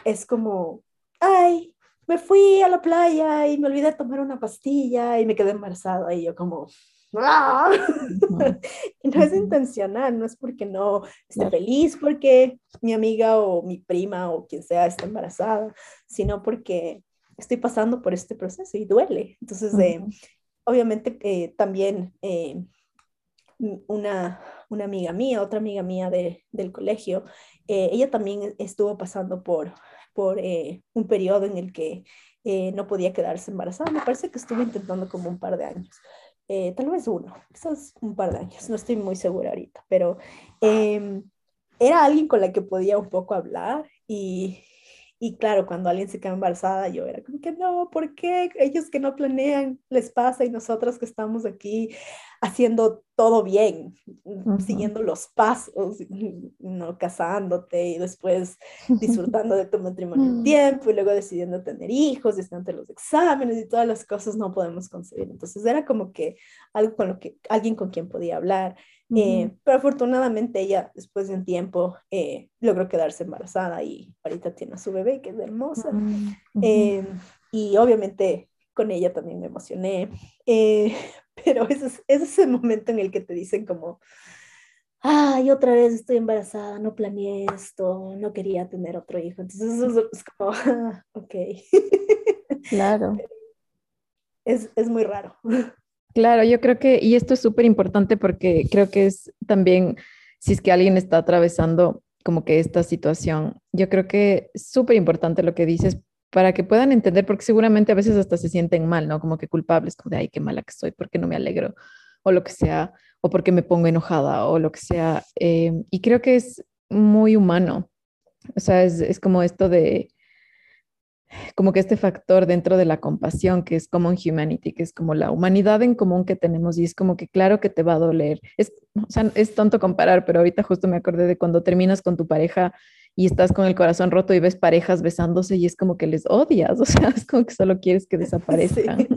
es como, ay, me fui a la playa y me olvidé de tomar una pastilla y me quedé embarazada. Y yo como, ¡Ah! no es intencional, no es porque no esté feliz porque mi amiga o mi prima o quien sea está embarazada, sino porque estoy pasando por este proceso y duele. Entonces, eh, obviamente eh, también eh, una, una amiga mía, otra amiga mía de, del colegio, ella también estuvo pasando por, por un periodo en el que eh, no podía quedarse embarazada. Me parece que estuvo intentando como un par de años. Tal vez uno, quizás un par de años, no estoy muy segura ahorita, pero em, era alguien con la que podía un poco hablar y, y claro, cuando alguien se queda embarazada, yo era como que no, ¿por qué ellos que no planean les pasa y nosotras que estamos aquí haciendo todo bien, siguiendo los pasos, no casándote y después disfrutando de tu matrimonio un tiempo y luego decidiendo tener hijos y ante los exámenes y todas las cosas no podemos concebir. Entonces era como que algo con lo que alguien con quien podía hablar. Eh, pero afortunadamente ella después de un tiempo eh, logró quedarse embarazada y ahorita tiene a su bebé que es hermosa. Eh, y obviamente con ella también me emocioné. pero ese es, ese es el momento en el que te dicen como, ay, otra vez estoy embarazada, no planeé esto, no quería tener otro hijo. Entonces eso es como, ah, ok. Claro. Es, es muy raro. Claro, yo creo que, y esto es súper importante porque creo que es también, si es que alguien está atravesando como que esta situación, yo creo que es súper importante lo que dices para que puedan entender, porque seguramente a veces hasta se sienten mal, ¿no? Como que culpables, como de, ay, qué mala que soy, porque no me alegro, o lo que sea, o porque me pongo enojada, o lo que sea. Eh, y creo que es muy humano. O sea, es, es, como esto de, como que este factor dentro de la compasión, que es common humanity, que es como la humanidad en común que tenemos, y es como que claro que te va a doler. Es, o sea, es tonto comparar, pero ahorita justo me acordé de cuando terminas con tu pareja y estás con el corazón roto y ves parejas besándose y es como que les odias, o sea, es como que solo quieres que desaparezcan.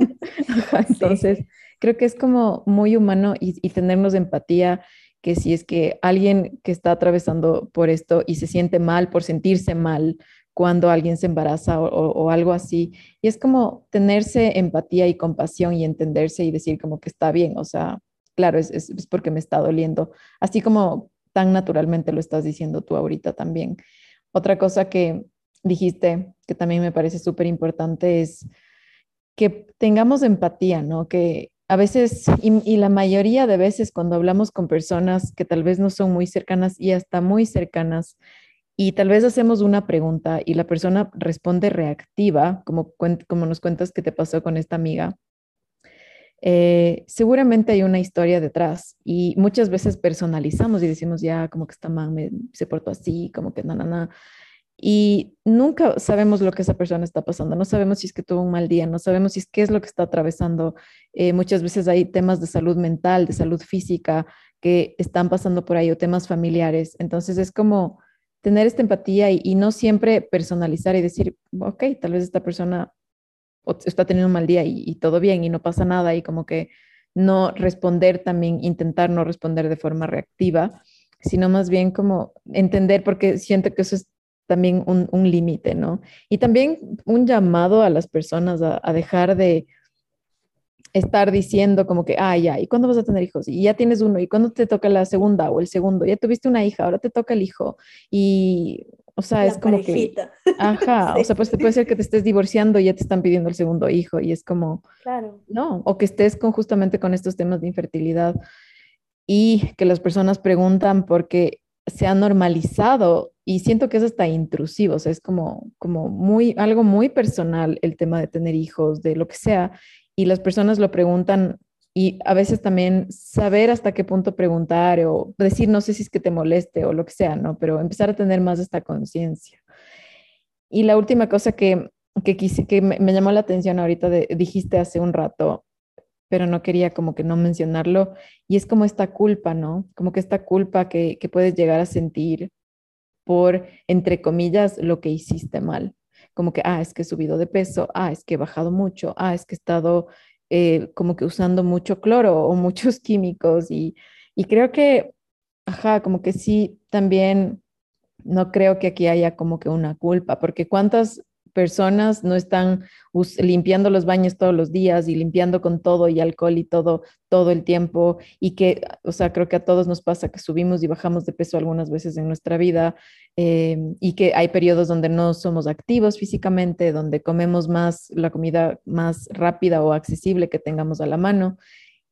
entonces, creo que es como muy humano y, y tenernos empatía que si es que alguien que está atravesando por esto y se siente mal por sentirse mal cuando alguien se embaraza o, algo así. Y es como tenerse empatía y compasión y entenderse y decir como que está bien, o sea, claro, es, porque me está doliendo, así como tan naturalmente lo estás diciendo tú ahorita también. Otra cosa que dijiste que también me parece súper importante es que tengamos empatía, ¿no? Que a veces, y, la mayoría de veces cuando hablamos con personas que tal vez no son muy cercanas y hasta muy cercanas, y tal vez hacemos una pregunta y la persona responde reactiva, como, como nos cuentas que te pasó con esta amiga, eh, seguramente hay una historia detrás y muchas veces personalizamos y decimos ya como que esta man me, se portó así, como que na, na, na. Y nunca sabemos lo que esa persona está pasando, no sabemos si es que tuvo un mal día, no sabemos si es qué es lo que está atravesando. Eh, muchas veces hay temas de salud mental, de salud física que están pasando por ahí o temas familiares. Entonces es como tener esta empatía y, no siempre personalizar y decir, ok, tal vez esta persona está teniendo un mal día y, todo bien y no pasa nada y como que no responder también, intentar no responder de forma reactiva, sino más bien como entender, porque siento que eso es también un, un límite, ¿no? Y también un llamado a las personas a, dejar de estar diciendo como que, ah, ya, ¿y cuándo vas a tener hijos? Y ya tienes uno, ¿y cuándo te toca la segunda o el segundo? Ya tuviste una hija, ahora te toca el hijo. Y o sea, es como parejita. que, ajá, o sea, pues puede ser que te estés divorciando y ya te están pidiendo el segundo hijo y es como, claro. no, o que estés con justamente con estos temas de infertilidad y que las personas preguntan porque se ha normalizado y siento que es hasta intrusivo, o sea, es como, como muy, algo muy personal el tema de tener hijos, de lo que sea, y las personas lo preguntan y a veces también saber hasta qué punto preguntar o decir, no sé si es que te moleste o lo que sea, ¿no? Pero empezar a tener más esta conciencia. Y la última cosa que, que, quise, que me, me, llamó la atención ahorita, de, dijiste hace un rato, pero no quería como que no mencionarlo, y es como esta culpa, ¿no? Como que esta culpa que, que puedes llegar a sentir por, entre comillas, lo que hiciste mal. Como que, ah, es que he subido de peso, ah, es que he bajado mucho, ah, es que he estado eh, como que usando mucho cloro o muchos químicos y, y creo que, ajá, como que sí, también no creo que aquí haya como que una culpa, porque cuántas personas no están limpiando los baños todos los días y limpiando con todo y alcohol y todo todo el tiempo y que, o sea, creo que a todos nos pasa que subimos y bajamos de peso algunas veces en nuestra vida eh, y que hay periodos donde no somos activos físicamente, donde comemos más la comida más rápida o accesible que tengamos a la mano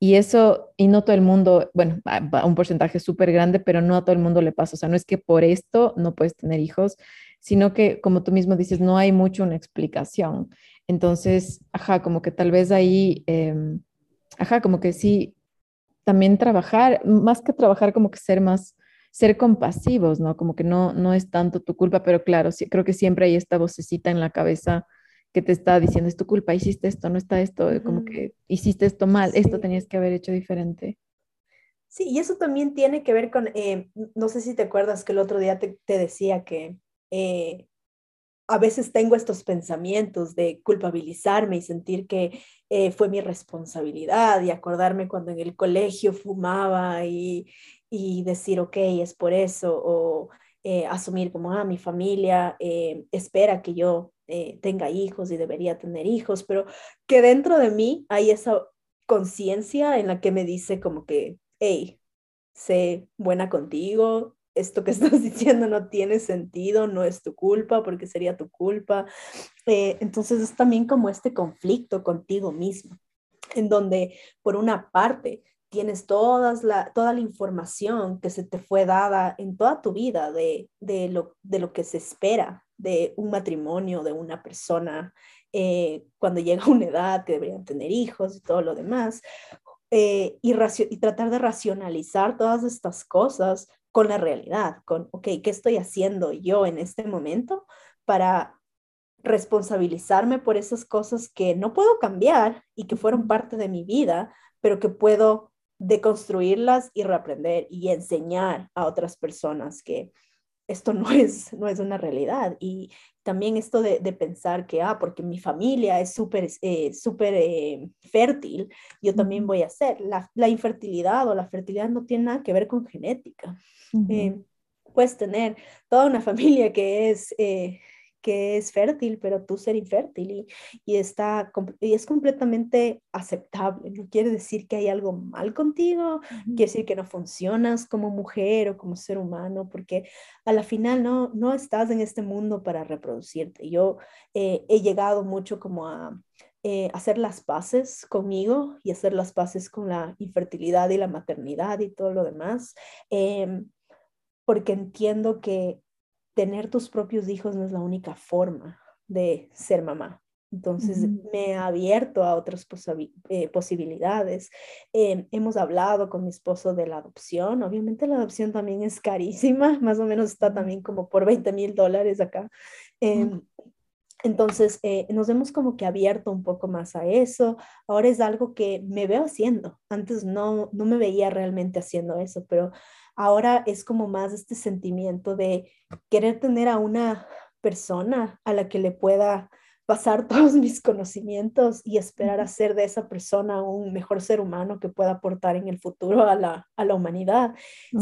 Y eso, y no todo el mundo, bueno, un porcentaje súper grande, pero no a todo el mundo le pasa. O sea, no es que por esto no puedes tener hijos, sino que, como tú mismo dices, no hay mucho una explicación. Entonces, ajá, como que tal vez ahí, em, ajá, como que sí, también trabajar, más que trabajar, como que ser más, ser compasivos, ¿no? Como que no, no es tanto tu culpa, pero claro, sí, creo que siempre hay esta vocecita en la cabeza que te está diciendo, es tu culpa, hiciste esto, no está esto, como que hiciste esto mal, esto tenías que haber hecho diferente. Sí, y eso también tiene que ver con, eh, no sé si te acuerdas que el otro día te, decía que eh, a veces tengo estos pensamientos de culpabilizarme y sentir que eh, fue mi responsabilidad y acordarme cuando en el colegio fumaba y, y decir, ok, es por eso, o asumir como, ah, mi familia espera que yo eh, tenga hijos y debería tener hijos, pero que dentro de mí hay esa conciencia en la que me dice como que, hey, sé buena contigo, esto que estás diciendo no tiene sentido, no es tu culpa porque sería tu culpa. Eh, entonces es también como este conflicto contigo mismo, en donde por una parte tienes todas la, toda la información que se te fue dada en toda tu vida de, de, lo, de lo que se espera de un matrimonio, de una persona, eh, cuando llega una edad que deberían tener hijos y todo lo demás, eh, y tratar de racionalizar todas estas cosas con la realidad, con, ok, ¿qué estoy haciendo yo en este momento para responsabilizarme por esas cosas que no puedo cambiar y que fueron parte de mi vida, pero que puedo deconstruirlas y reaprender y enseñar a otras personas que esto no es, no es una realidad. Y también esto de, pensar que, ah, porque mi familia es súper eh, súper eh, fértil, yo también voy a ser. La, la, infertilidad o la fertilidad no tiene nada que ver con genética. Eh, puedes tener toda una familia que es que es fértil, pero tú ser infértil y, y, está, y es completamente aceptable. No quiere decir que hay algo mal contigo, quiere decir que no funcionas como mujer o como ser humano, porque a la final no, no estás en este mundo para reproducirte. Yo eh, he llegado mucho como a... Eh, hacer las paces conmigo y hacer las paces con la infertilidad y la maternidad y todo lo demás, em, porque entiendo que tener tus propios hijos no es la única forma de ser mamá. Entonces me ha abierto a otras eh, posibilidades. Em, hemos hablado con mi esposo de la adopción. Obviamente la adopción también es carísima, más o menos está también como por 20 mil dólares acá. Em, entonces eh, nos hemos como que abierto un poco más a eso. Ahora es algo que me veo haciendo. Antes no, no me veía realmente haciendo eso, pero Ahora es como más este sentimiento de querer tener a una persona a la que le pueda pasar todos mis conocimientos y esperar a ser de esa persona un mejor ser humano que pueda aportar en el futuro a la, humanidad,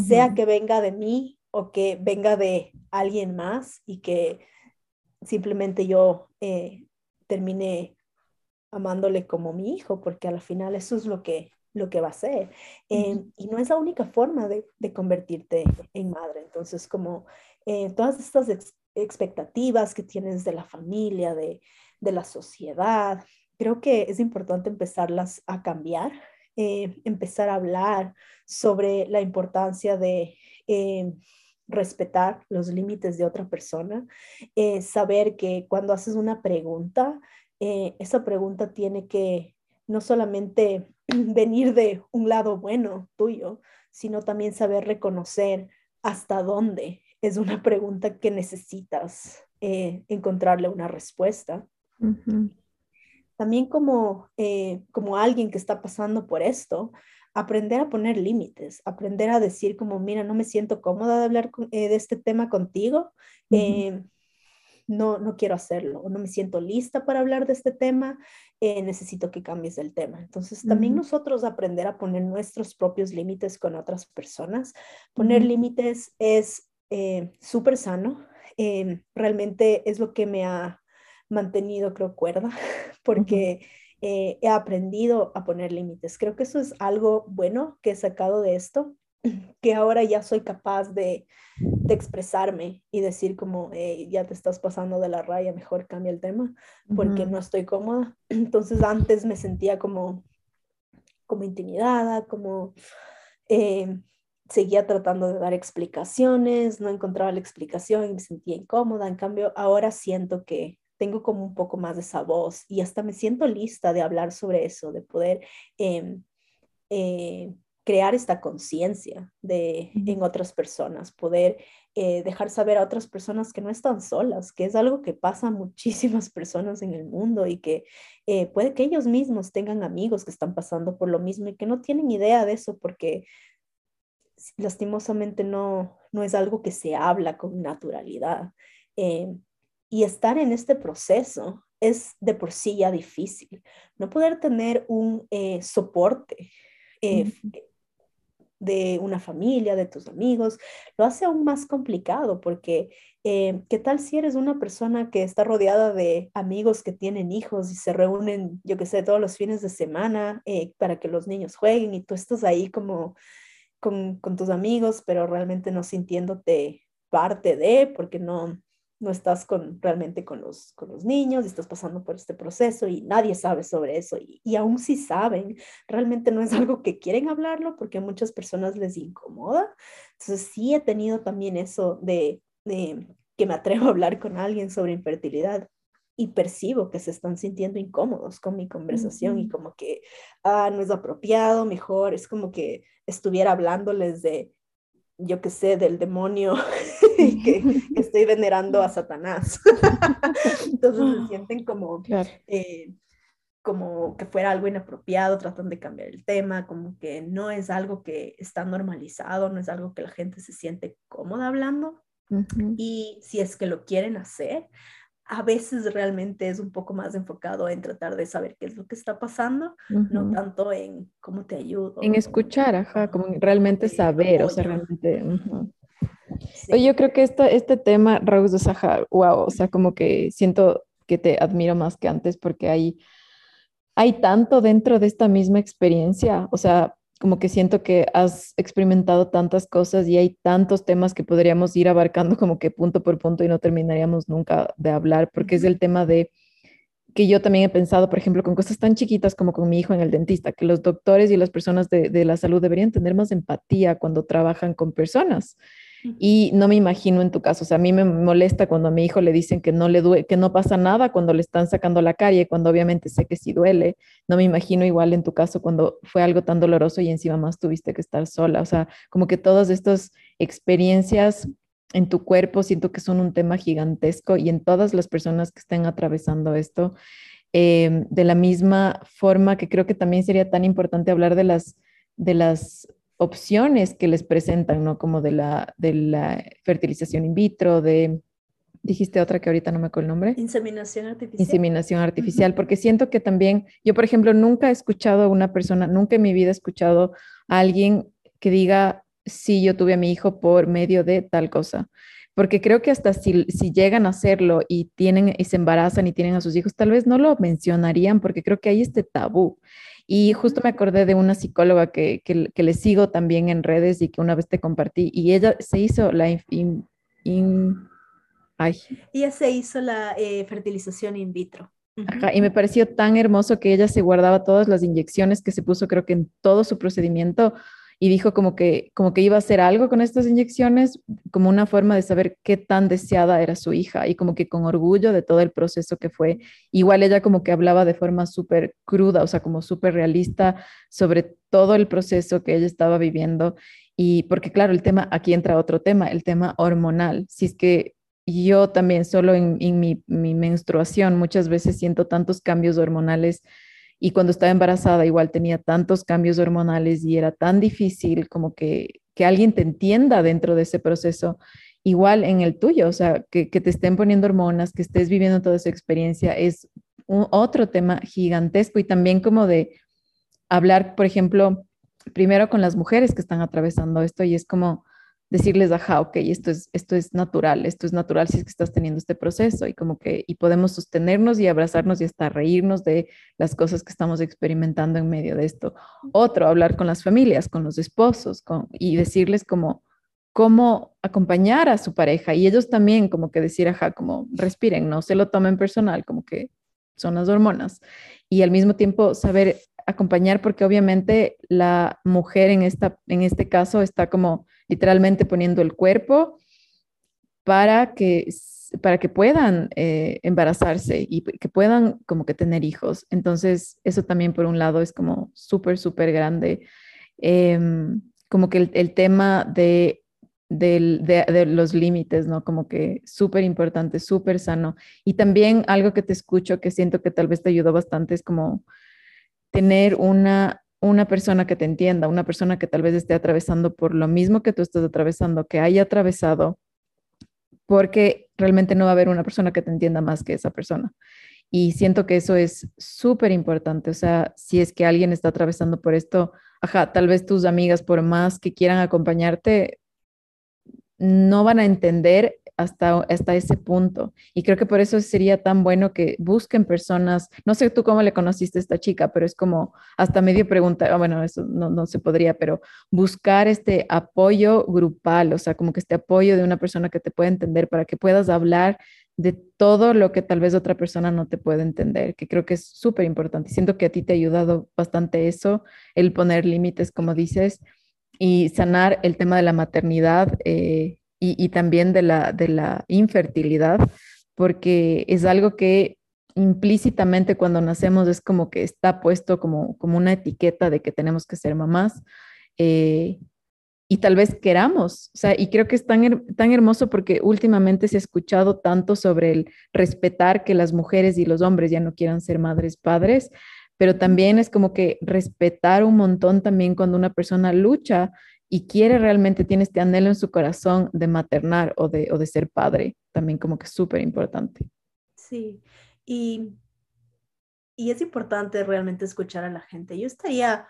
sea que venga de mí o que venga de alguien más y que simplemente yo eh, termine amándole como mi hijo, porque al final eso es lo que lo que va a ser. Em, y no es la única forma de, convertirte en madre. Entonces, como eh, todas estas expectativas que tienes de la familia, de, la sociedad, creo que es importante empezarlas a cambiar, eh, empezar a hablar sobre la importancia de... Eh, respetar los límites de otra persona, saber que cuando haces una pregunta, esa pregunta tiene que no solamente venir de un lado bueno tuyo, sino también saber reconocer hasta dónde es una pregunta que necesitas eh, encontrarle una respuesta. También como, eh, como alguien que está pasando por esto, aprender a poner límites, aprender a decir como, mira, no me siento cómoda de hablar eh, de este tema contigo no, no quiero hacerlo, no me siento lista para hablar de este tema, eh, necesito que cambies el tema. Entonces, también nosotros aprender a poner nuestros propios límites con otras personas. Poner límites es eh, súper sano, em, realmente es lo que me ha mantenido, creo, cuerda, porque... Eh, he aprendido a poner límites. Creo que eso es algo bueno que he sacado de esto, que ahora ya soy capaz de, de expresarme y decir como, ya te estás pasando de la raya, mejor cambia el tema, porque no estoy cómoda. Entonces antes me sentía como, como intimidada, como eh, seguía tratando de dar explicaciones, no encontraba la explicación y me sentía incómoda. En cambio, ahora siento que tengo como un poco más de esa voz y hasta me siento lista de hablar sobre eso, de poder em, eh, crear esta conciencia de en otras personas, poder eh, dejar saber a otras personas que no están solas, que es algo que pasa a muchísimas personas en el mundo y que eh, puede que ellos mismos tengan amigos que están pasando por lo mismo y que no tienen idea de eso porque lastimosamente no, no es algo que se habla con naturalidad. Y estar en este proceso es de por sí ya difícil. No poder tener un eh, soporte eh, de una familia, de tus amigos, lo hace aún más complicado porque eh, ¿qué tal si eres una persona que está rodeada de amigos que tienen hijos y se reúnen, yo qué sé, todos los fines de semana para que los niños jueguen y tú estás ahí como con, con tus amigos, pero realmente no sintiéndote parte de, porque no, no estás con, realmente con los, con los niños y estás pasando por este proceso y nadie sabe sobre eso. Y, y aún si saben, realmente no es algo que quieren hablarlo porque a muchas personas les incomoda. Entonces sí he tenido también eso de, de que me atrevo a hablar con alguien sobre infertilidad y percibo que se están sintiendo incómodos con mi conversación y como que, ah, no es apropiado, mejor es como que estuviera hablándoles de yo qué sé, del demonio que, estoy venerando a Satanás. Entonces se sienten como, eh, como que fuera algo inapropiado, tratan de cambiar el tema, como que no es algo que está normalizado, no es algo que la gente se siente cómoda hablando. Y si es que lo quieren hacer, a veces realmente es un poco más enfocado en tratar de saber qué es lo que está pasando, no tanto en cómo te ayudo. En escuchar, ajá, como realmente saber, o sea, realmente... Yo creo que esto, este tema, Raúl de Saja, wow, o sea, como que siento que te admiro más que antes porque hay, hay tanto dentro de esta misma experiencia, o sea, como que siento que has experimentado tantas cosas y hay tantos temas que podríamos ir abarcando como que punto por punto y no terminaríamos nunca de hablar, porque es el tema de que yo también he pensado, por ejemplo, con cosas tan chiquitas como con mi hijo en el dentista, que los doctores y las personas de, de la salud deberían tener más empatía cuando trabajan con personas. Y no me imagino en tu caso, o sea, a mí me molesta cuando a mi hijo le dicen que no le duele, que no pasa nada cuando le están sacando la calle, cuando obviamente sé que sí duele. No me imagino igual en tu caso cuando fue algo tan doloroso y encima más tuviste que estar sola. O sea, como que todas estas experiencias en tu cuerpo siento que son un tema gigantesco y en todas las personas que estén atravesando esto. Em, de la misma forma que creo que también sería tan importante hablar de las, de las opciones que les presentan, ¿no? Como de la, de la fertilización in vitro, de, dijiste otra que ahorita no me acuerdo el nombre. Inseminación artificial. Inseminación artificial, porque siento que también, yo por ejemplo, nunca he escuchado a una persona, nunca en mi vida he escuchado a alguien que diga, sí, yo tuve a mi hijo por medio de tal cosa. Porque creo que hasta si, si llegan a hacerlo y tienen y se embarazan y tienen a sus hijos, tal vez no lo mencionarían porque creo que hay este tabú. Y justo me acordé de una psicóloga que, que, le sigo también en redes y que una vez te compartí, y ella se hizo la... In, ay. Ella se hizo la eh, fertilización in vitro. Ajá, y me pareció tan hermoso que ella se guardaba todas las inyecciones que se puso, creo que en todo su procedimiento, y dijo como que, como que iba a hacer algo con estas inyecciones, como una forma de saber qué tan deseada era su hija y como que con orgullo de todo el proceso que fue. Igual ella como que hablaba de forma súper cruda, o sea, como súper realista sobre todo el proceso que ella estaba viviendo. Y porque claro, el tema, aquí entra otro tema, el tema hormonal. Si es que yo también solo en, mi, mi menstruación muchas veces siento tantos cambios hormonales y cuando estaba embarazada igual tenía tantos cambios hormonales y era tan difícil como que, que alguien te entienda dentro de ese proceso, igual en el tuyo, o sea, que, que te estén poniendo hormonas, que estés viviendo toda esa experiencia, es un, otro tema gigantesco y también como de hablar, por ejemplo, primero con las mujeres que están atravesando esto y es como decirles, ajá, ok, esto es, esto es natural, esto es natural si es que estás teniendo este proceso y como que, y podemos sostenernos y abrazarnos y hasta reírnos de las cosas que estamos experimentando en medio de esto. Otro, hablar con las familias, con los esposos con, y decirles como, cómo acompañar a su pareja y ellos también como que decir, ajá, como respiren, no se lo tomen personal, como que son las hormonas y al mismo tiempo saber acompañar porque obviamente la mujer en, esta, en este caso está como literalmente poniendo el cuerpo para que, para que puedan eh, embarazarse y que puedan como que tener hijos. Entonces, eso también por un lado es como súper, súper grande. Em, como que el, tema de, de, los límites, ¿no? Como que súper importante, súper sano. Y también algo que te escucho que siento que tal vez te ayudó bastante es como tener una, una persona que te entienda, una persona que tal vez esté atravesando por lo mismo que tú estás atravesando, que haya atravesado, porque realmente no va a haber una persona que te entienda más que esa persona. Y siento que eso es súper importante. O sea, si es que alguien está atravesando por esto, ajá, tal vez tus amigas, por más que quieran acompañarte, no van a entender hasta, hasta ese punto. Y creo que por eso sería tan bueno que busquen personas, no sé tú cómo le conociste a esta chica, pero es como hasta medio pregunta, ah, bueno, eso no, no se podría, pero buscar este apoyo grupal, o sea, como que este apoyo de una persona que te pueda entender para que puedas hablar de todo lo que tal vez otra persona no te puede entender, que creo que es súper importante. Siento que a ti te ha ayudado bastante eso, el poner límites, como dices, y sanar el tema de la maternidad. Eh, y, también de la, de la infertilidad, porque es algo que implícitamente cuando nacemos es como que está puesto como, como una etiqueta de que tenemos que ser mamás. Eh, y tal vez queramos, o sea, y creo que es tan, tan hermoso porque últimamente se ha escuchado tanto sobre el respetar que las mujeres y los hombres ya no quieran ser madres, padres, pero también es como que respetar un montón también cuando una persona lucha y quiere realmente, tiene este anhelo en su corazón de maternar o de, o de ser padre, también como que es súper importante. Sí, y, y es importante realmente escuchar a la gente. Yo estaría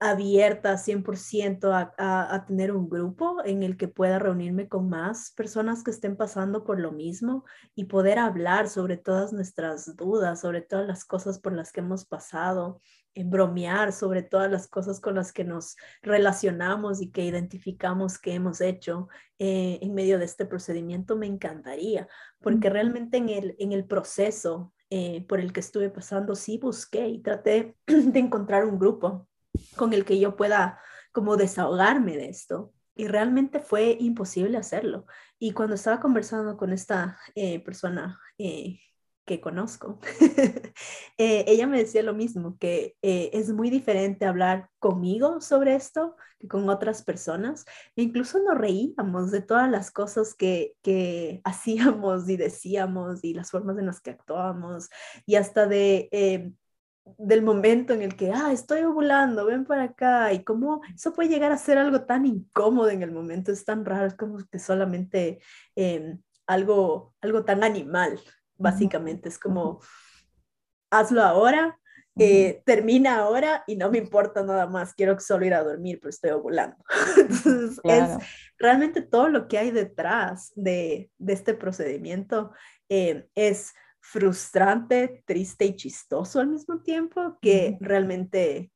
abierta 100% a, a, a, tener un grupo en el que pueda reunirme con más personas que estén pasando por lo mismo y poder hablar sobre todas nuestras dudas, sobre todas las cosas por las que hemos pasado, bromear sobre todas las cosas con las que nos relacionamos y que identificamos que hemos hecho eh, en medio de este procedimiento, me encantaría, porque realmente en el, en el proceso eh, por el que estuve pasando, sí busqué y traté de encontrar un grupo con el que yo pueda como desahogarme de esto. Y realmente fue imposible hacerlo. Y cuando estaba conversando con esta eh, persona que conozco, eh, ella me decía lo mismo, que eh, es muy diferente hablar conmigo sobre esto que con otras personas. E incluso nos reíamos de todas las cosas que, que hacíamos y decíamos y las formas en las que actuábamos y hasta de... Eh, del momento en el que, ah, estoy ovulando, ven para acá, y cómo eso puede llegar a ser algo tan incómodo en el momento, es tan raro, es como que solamente em, algo, algo tan animal, básicamente. Es como, hazlo ahora, eh, termina ahora y no me importa nada más, quiero solo ir a dormir, pero estoy ovulando. Entonces, es realmente todo lo que hay detrás de, de este procedimiento eh, es frustrante, triste y chistoso al mismo tiempo, que realmente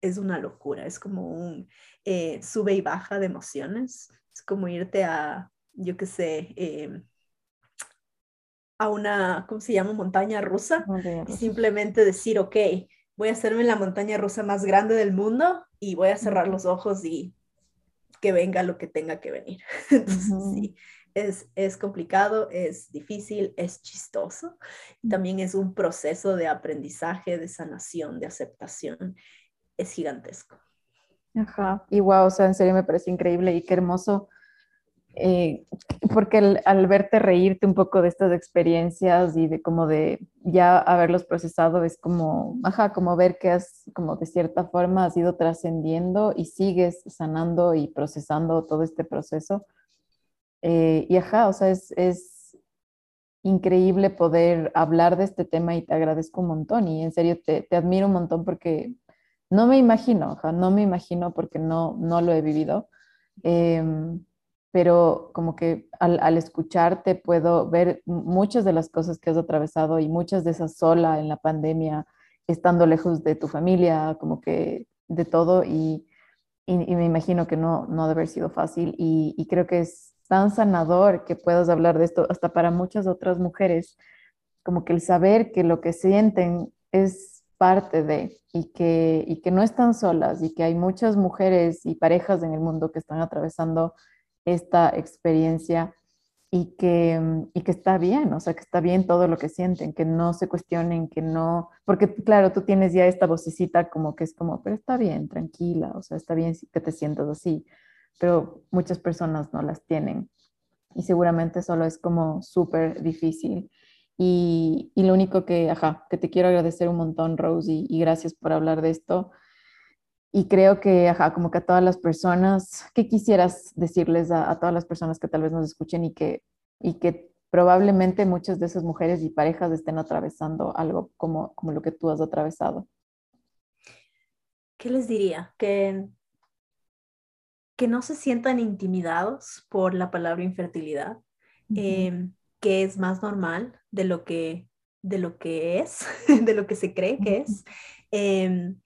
es una locura, es como un eh, sube y baja de emociones, es como irte a, yo qué sé, em, a una, ¿cómo se llama? Montaña rusa. Y simplemente decir, ok, voy a hacerme la montaña rusa más grande del mundo y voy a cerrar los ojos y que venga lo que tenga que venir. Entonces, sí, es, es, complicado, es difícil, es chistoso. También es un proceso de aprendizaje, de sanación, de aceptación. Es gigantesco. Ajá, y wow, o sea, en serio me parece increíble y qué hermoso eh, porque al verte reírte un poco de estas experiencias y de como de ya haberlos procesado, es como, ajá, como ver que has, como de cierta forma, has ido trascendiendo y sigues sanando y procesando todo este proceso. Eh, y ajá, o sea, es, es increíble poder hablar de este tema y te agradezco un montón y en serio te, te admiro un montón porque no me imagino, ajá, no me imagino porque no, no lo he vivido. Eh, pero como que al, escucharte puedo ver muchas de las cosas que has atravesado y muchas de esas sola en la pandemia, estando lejos de tu familia, como que de todo y, y, me imagino que no, no debe haber sido fácil y, y, creo que es tan sanador que puedas hablar de esto hasta para muchas otras mujeres, como que el saber que lo que sienten es parte de y que, y que no están solas y que hay muchas mujeres y parejas en el mundo que están atravesando esta experiencia y que, y que está bien, o sea, que está bien todo lo que sienten, que no se cuestionen, que no, porque claro, tú tienes ya esta vocecita como que es como, pero está bien, tranquila, o sea, está bien que te sientas así, pero muchas personas no las tienen y seguramente solo es como súper difícil. Y, y, lo único que, ajá, que te quiero agradecer un montón, Rose, y, gracias por hablar de esto. Y creo que, ajá, como que a todas las personas, ¿qué quisieras decirles a, a, todas las personas que tal vez nos escuchen y que, y que probablemente muchas de esas mujeres y parejas estén atravesando algo como, como lo que tú has atravesado? ¿Qué les diría? Que que no se sientan intimidados por la palabra infertilidad, em, que es más normal de lo que, de lo que es, de lo que se cree que es. Em,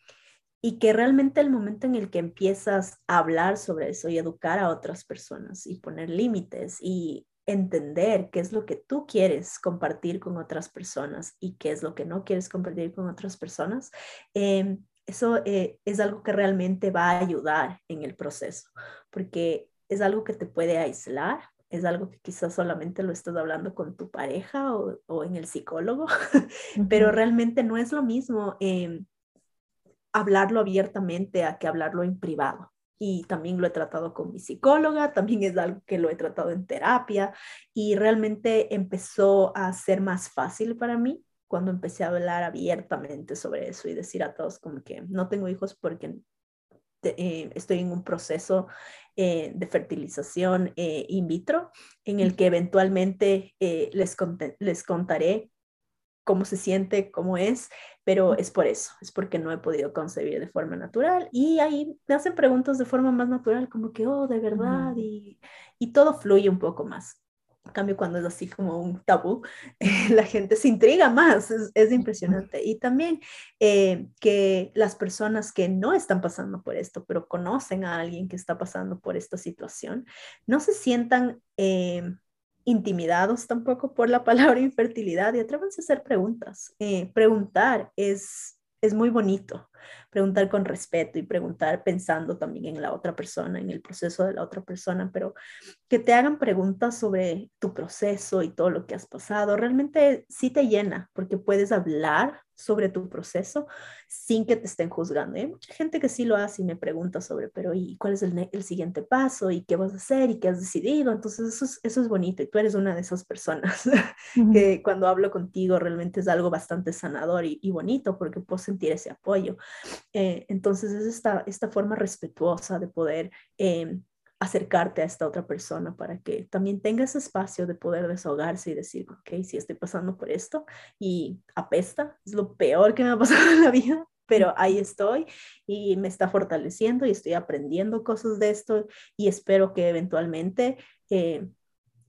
y que realmente el momento en el que empiezas a hablar sobre eso y educar a otras personas y poner límites y entender qué es lo que tú quieres compartir con otras personas y qué es lo que no quieres compartir con otras personas, eh, eso eh, es algo que realmente va a ayudar en el proceso, porque es algo que te puede aislar, es algo que quizás solamente lo estás hablando con tu pareja o, en el psicólogo, pero realmente no es lo mismo em, hablarlo abiertamente a que hablarlo en privado. Y también lo he tratado con mi psicóloga, también es algo que lo he tratado en terapia y realmente empezó a ser más fácil para mí cuando empecé a hablar abiertamente sobre eso y decir a todos como que no tengo hijos porque eh, estoy en un proceso eh, de fertilización eh, in vitro en el que eventualmente les, les contaré cómo se siente, cómo es, pero es por eso, es porque no he podido concebir de forma natural y ahí me hacen preguntas de forma más natural, como que, oh, de verdad, y, y todo fluye un poco más. En cambio, cuando es así como un tabú, la gente se intriga más, es, impresionante. Y también eh, que las personas que no están pasando por esto, pero conocen a alguien que está pasando por esta situación, no se sientan eh, intimidados tampoco por la palabra infertilidad y atrévanse a hacer preguntas. Eh, preguntar es, es muy bonito preguntar con respeto y preguntar pensando también en la otra persona, en el proceso de la otra persona, pero que te hagan preguntas sobre tu proceso y todo lo que has pasado, realmente sí te llena porque puedes hablar sobre tu proceso sin que te estén juzgando. Hay mucha gente que sí lo hace y me pregunta sobre, pero ¿y cuál es el, el siguiente paso? ¿Y qué vas a hacer? ¿Y qué has decidido? Entonces eso es, eso es bonito y tú eres una de esas personas que cuando hablo contigo realmente es algo bastante sanador y, y bonito porque puedo sentir ese apoyo. Eh, entonces es esta, esta forma respetuosa de poder em, acercarte a esta otra persona para que también tenga ese espacio de poder desahogarse y decir, ok, si estoy pasando por esto y apesta, es lo peor que me ha pasado en la vida, pero ahí estoy y me está fortaleciendo y estoy aprendiendo cosas de esto y espero que eventualmente eh,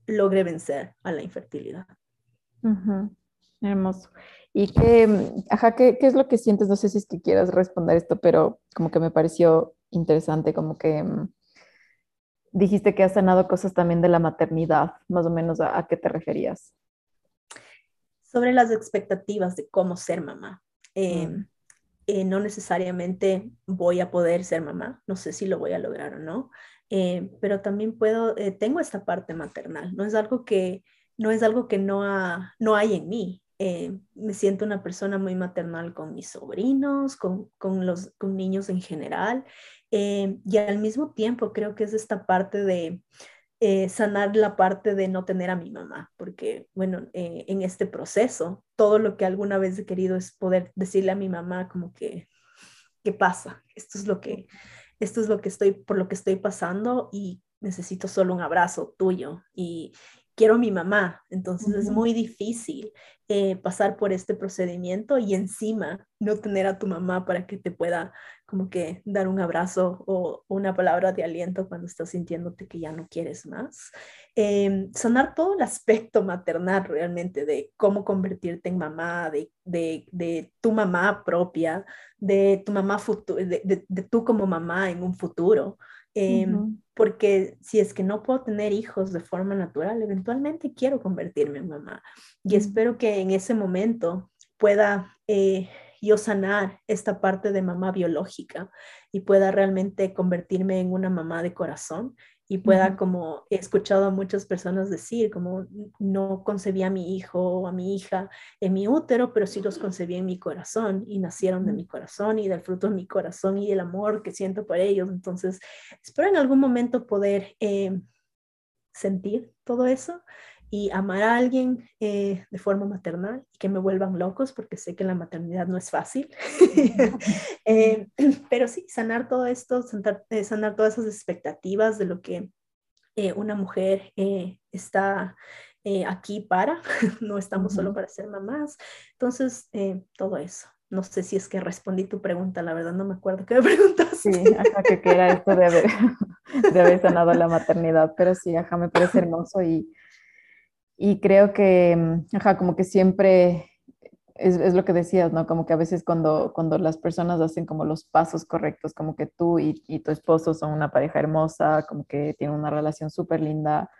logre vencer a la infertilidad. Hermoso. ¿Y qué, ajá, qué, qué, es lo que sientes? No sé si es que quieras responder esto, pero como que me pareció interesante, como que mm, dijiste que has sanado cosas también de la maternidad, más o menos a, qué te referías. Sobre las expectativas de cómo ser mamá. Eh, mm. eh, no necesariamente voy a poder ser mamá, no sé si lo voy a lograr o no, eh, pero también puedo, tengo esta parte maternal, no es algo que no es algo que no, no hay en mí, eh, me siento una persona muy maternal con mis sobrinos, con, con los con niños en general, eh, y al mismo tiempo creo que es esta parte de eh, sanar la parte de no tener a mi mamá, porque bueno, en este proceso, todo lo que alguna vez he querido es poder decirle a mi mamá como que, ¿qué pasa? Esto es lo que, esto es lo que estoy, por lo que estoy pasando y necesito solo un abrazo tuyo y, quiero a mi mamá, entonces es muy difícil eh, pasar por este procedimiento y encima no tener a tu mamá para que te pueda como que dar un abrazo o una palabra de aliento cuando estás sintiéndote que ya no quieres más. Eh, sanar todo el aspecto maternal realmente de cómo convertirte en mamá, de, de, de tu mamá propia, de tu mamá futuro, de, de, tú como mamá en un futuro. Em, porque si es que no puedo tener hijos de forma natural, eventualmente quiero convertirme en mamá. Y espero que en ese momento pueda eh, yo sanar esta parte de mamá biológica y pueda realmente convertirme en una mamá de corazón y pueda, como he escuchado a muchas personas decir, como no concebí a mi hijo o a mi hija en mi útero, pero sí los concebí en mi corazón y nacieron de mi corazón y del fruto de mi corazón y el amor que siento por ellos. Entonces, espero en algún momento poder eh, sentir todo eso y amar a alguien eh, de forma maternal y que me vuelvan locos, porque sé que la maternidad no es fácil. Eh, pero sí, sanar todo esto, eh, sanar, todas esas expectativas de lo que una mujer está aquí para, no estamos solo para ser mamás. Entonces, todo eso. No sé si es que respondí tu pregunta, la verdad no me acuerdo qué me preguntaste. Sí, ajá, que, era esto de haber, de haber sanado la maternidad, pero sí, ajá, me parece hermoso y y creo que, mm, ajá, como que siempre es, es, lo que decías, ¿no? Como que a veces cuando, cuando las personas hacen como los pasos correctos, como que tú y, y tu esposo son una pareja hermosa, como que tienen una relación súper linda,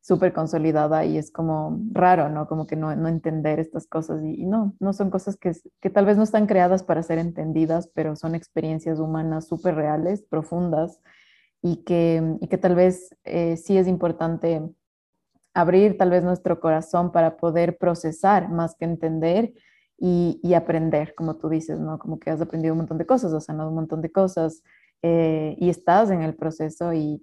súper consolidada y es como raro, ¿no? Como que no, no entender estas cosas y, no, no son cosas que, que tal vez no están creadas para ser entendidas, pero son experiencias humanas súper reales, profundas y que, y que tal vez eh, sí es importante abrir tal vez nuestro corazón para poder procesar más que entender y, aprender, como tú dices, ¿no? Como que has aprendido un montón de cosas, has sanado un montón de cosas eh, y estás en el proceso y,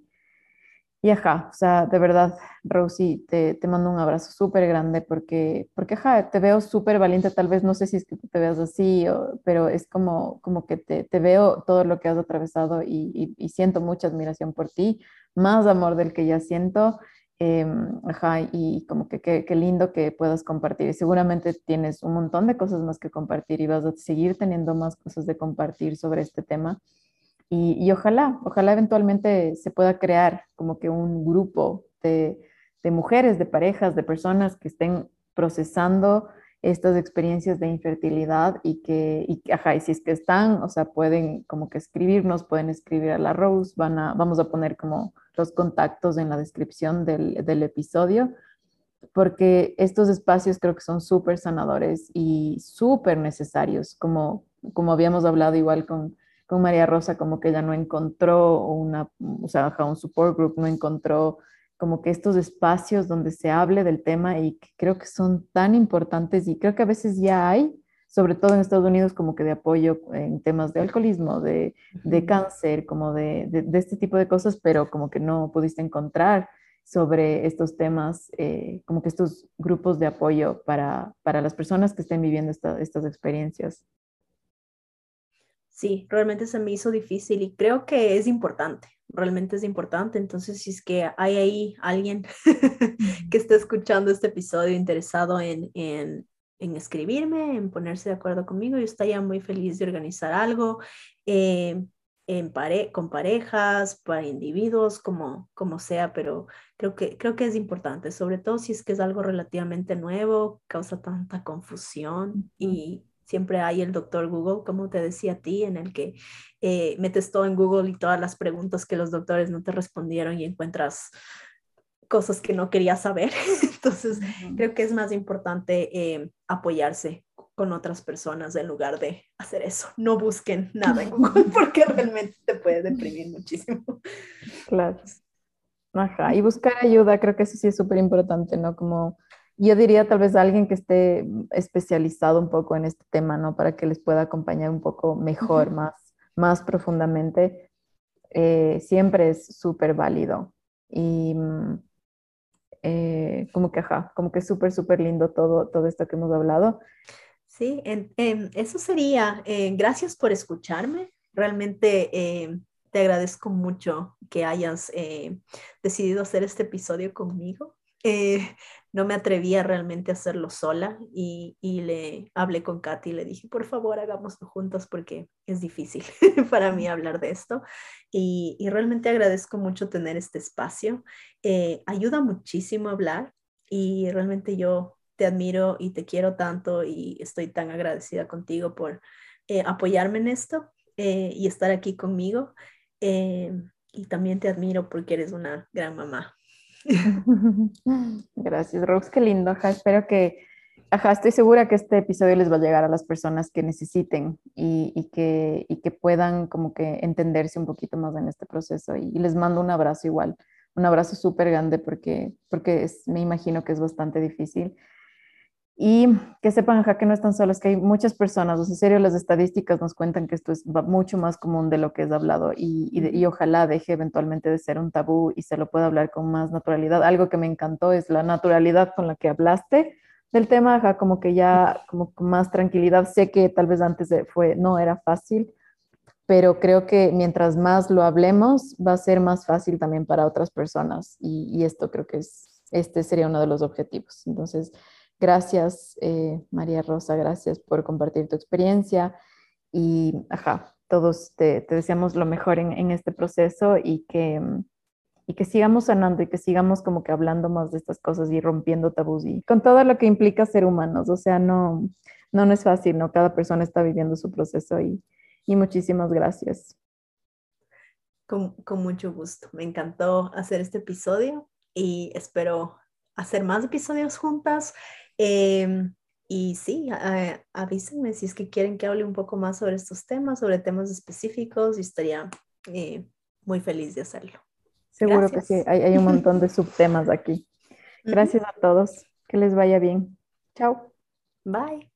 y ajá, o sea, de verdad, Rosy, te, te mando un abrazo súper grande porque, porque ajá, te veo súper valiente, tal vez no sé si es que te veas así, pero es como, como que te, te, veo todo lo que has atravesado y, y, siento mucha admiración por ti, más amor del que ya siento Em, ajá, y como que qué lindo que puedas compartir. Seguramente tienes un montón de cosas más que compartir y vas a seguir teniendo más cosas de compartir sobre este tema. Y, y ojalá, ojalá eventualmente se pueda crear como que un grupo de, de mujeres, de parejas, de personas que estén procesando estas experiencias de infertilidad y que, y, ajá, y si es que están, o sea, pueden como que escribirnos, pueden escribir a la Rose, van a, vamos a poner como los contactos en la descripción del, del episodio, porque estos espacios creo que son súper sanadores y súper necesarios, como, como habíamos hablado igual con, con María Rosa, como que ella no encontró una, o sea, un support group, no encontró como que estos espacios donde se hable del tema y que creo que son tan importantes y creo que a veces ya hay, sobre todo en Estados Unidos, como que de apoyo en temas de alcoholismo, de, de cáncer, como de, de, este tipo de cosas, pero como que no pudiste encontrar sobre estos temas, eh, como que estos grupos de apoyo para, para las personas que estén viviendo estas experiencias. Sí, realmente se me hizo difícil y creo que es importante, realmente es importante. Entonces, si es que hay ahí alguien que esté escuchando este episodio interesado en, en, en, escribirme, en ponerse de acuerdo conmigo, yo estaría muy feliz de organizar algo eh, en pare con parejas, para individuos, como, como sea, pero creo que, creo que es importante, sobre todo si es que es algo relativamente nuevo, causa tanta confusión y Siempre hay el doctor Google, como te decía a ti, en el que eh, metes todo en Google y todas las preguntas que los doctores no te respondieron y encuentras cosas que no querías saber. Entonces, creo que es más importante eh, apoyarse con otras personas en lugar de hacer eso. No busquen nada en Google porque realmente te puede deprimir muchísimo. Claro. Ajá, y buscar ayuda, creo que eso sí es súper importante, ¿no? Como yo diría tal vez a alguien que esté especializado un poco en este tema, ¿no? Para que les pueda acompañar un poco mejor, más, más profundamente. Eh, siempre es súper válido. Y mm, eh, como que, ajá, como que súper, súper lindo todo, todo esto que hemos hablado. Sí, eso sería. Eh, gracias por escucharme. Realmente te agradezco mucho que hayas decidido hacer este episodio conmigo. No me atrevía realmente a hacerlo sola y, le hablé con Katy y le dije, por favor, hagámoslo juntos porque es difícil para mí hablar de esto. Y, realmente agradezco mucho tener este espacio. Eh, ayuda muchísimo a hablar y realmente yo te admiro y te quiero tanto y estoy tan agradecida contigo por eh, apoyarme en esto eh, y estar aquí conmigo. y también te admiro porque eres una gran mamá. Gracias, Rox, qué lindo. espero que, ajá, estoy segura que este episodio les va a llegar a las personas que necesiten y, que, que puedan como que entenderse un poquito más en este proceso. Y, les mando un abrazo igual, un abrazo súper grande porque, porque me imagino que es bastante difícil. Y que sepan, ajá, que no están solos, que hay muchas personas, o sea, en serio, las estadísticas nos cuentan que esto es mucho más común de lo que es hablado y, y, ojalá deje eventualmente de ser un tabú y se lo pueda hablar con más naturalidad. Algo que me encantó es la naturalidad con la que hablaste del tema, ajá, como que ya, como con más tranquilidad. Sé que tal vez antes fue, no era fácil, pero creo que mientras más lo hablemos, va a ser más fácil también para otras personas y, y esto creo que es, este sería uno de los objetivos. Entonces, Gracias, eh, María Rosa, gracias por compartir tu experiencia y, ajá, todos te, deseamos lo mejor en, este proceso y que, y que sigamos sanando y que sigamos como que hablando más de estas cosas y rompiendo tabús y con todo lo que implica ser humanos. O sea, no, no, no es fácil, ¿no? Cada persona está viviendo su proceso y, y muchísimas gracias. Con, con mucho gusto. Me encantó hacer este episodio y espero hacer más episodios juntas Em, y sí, avísenme si es que quieren que hable un poco más sobre estos temas, sobre temas específicos, y estaría eh, muy feliz de hacerlo. Seguro que sí, hay, un montón de subtemas aquí. Gracias a todos, que les vaya bien. Chao. Bye.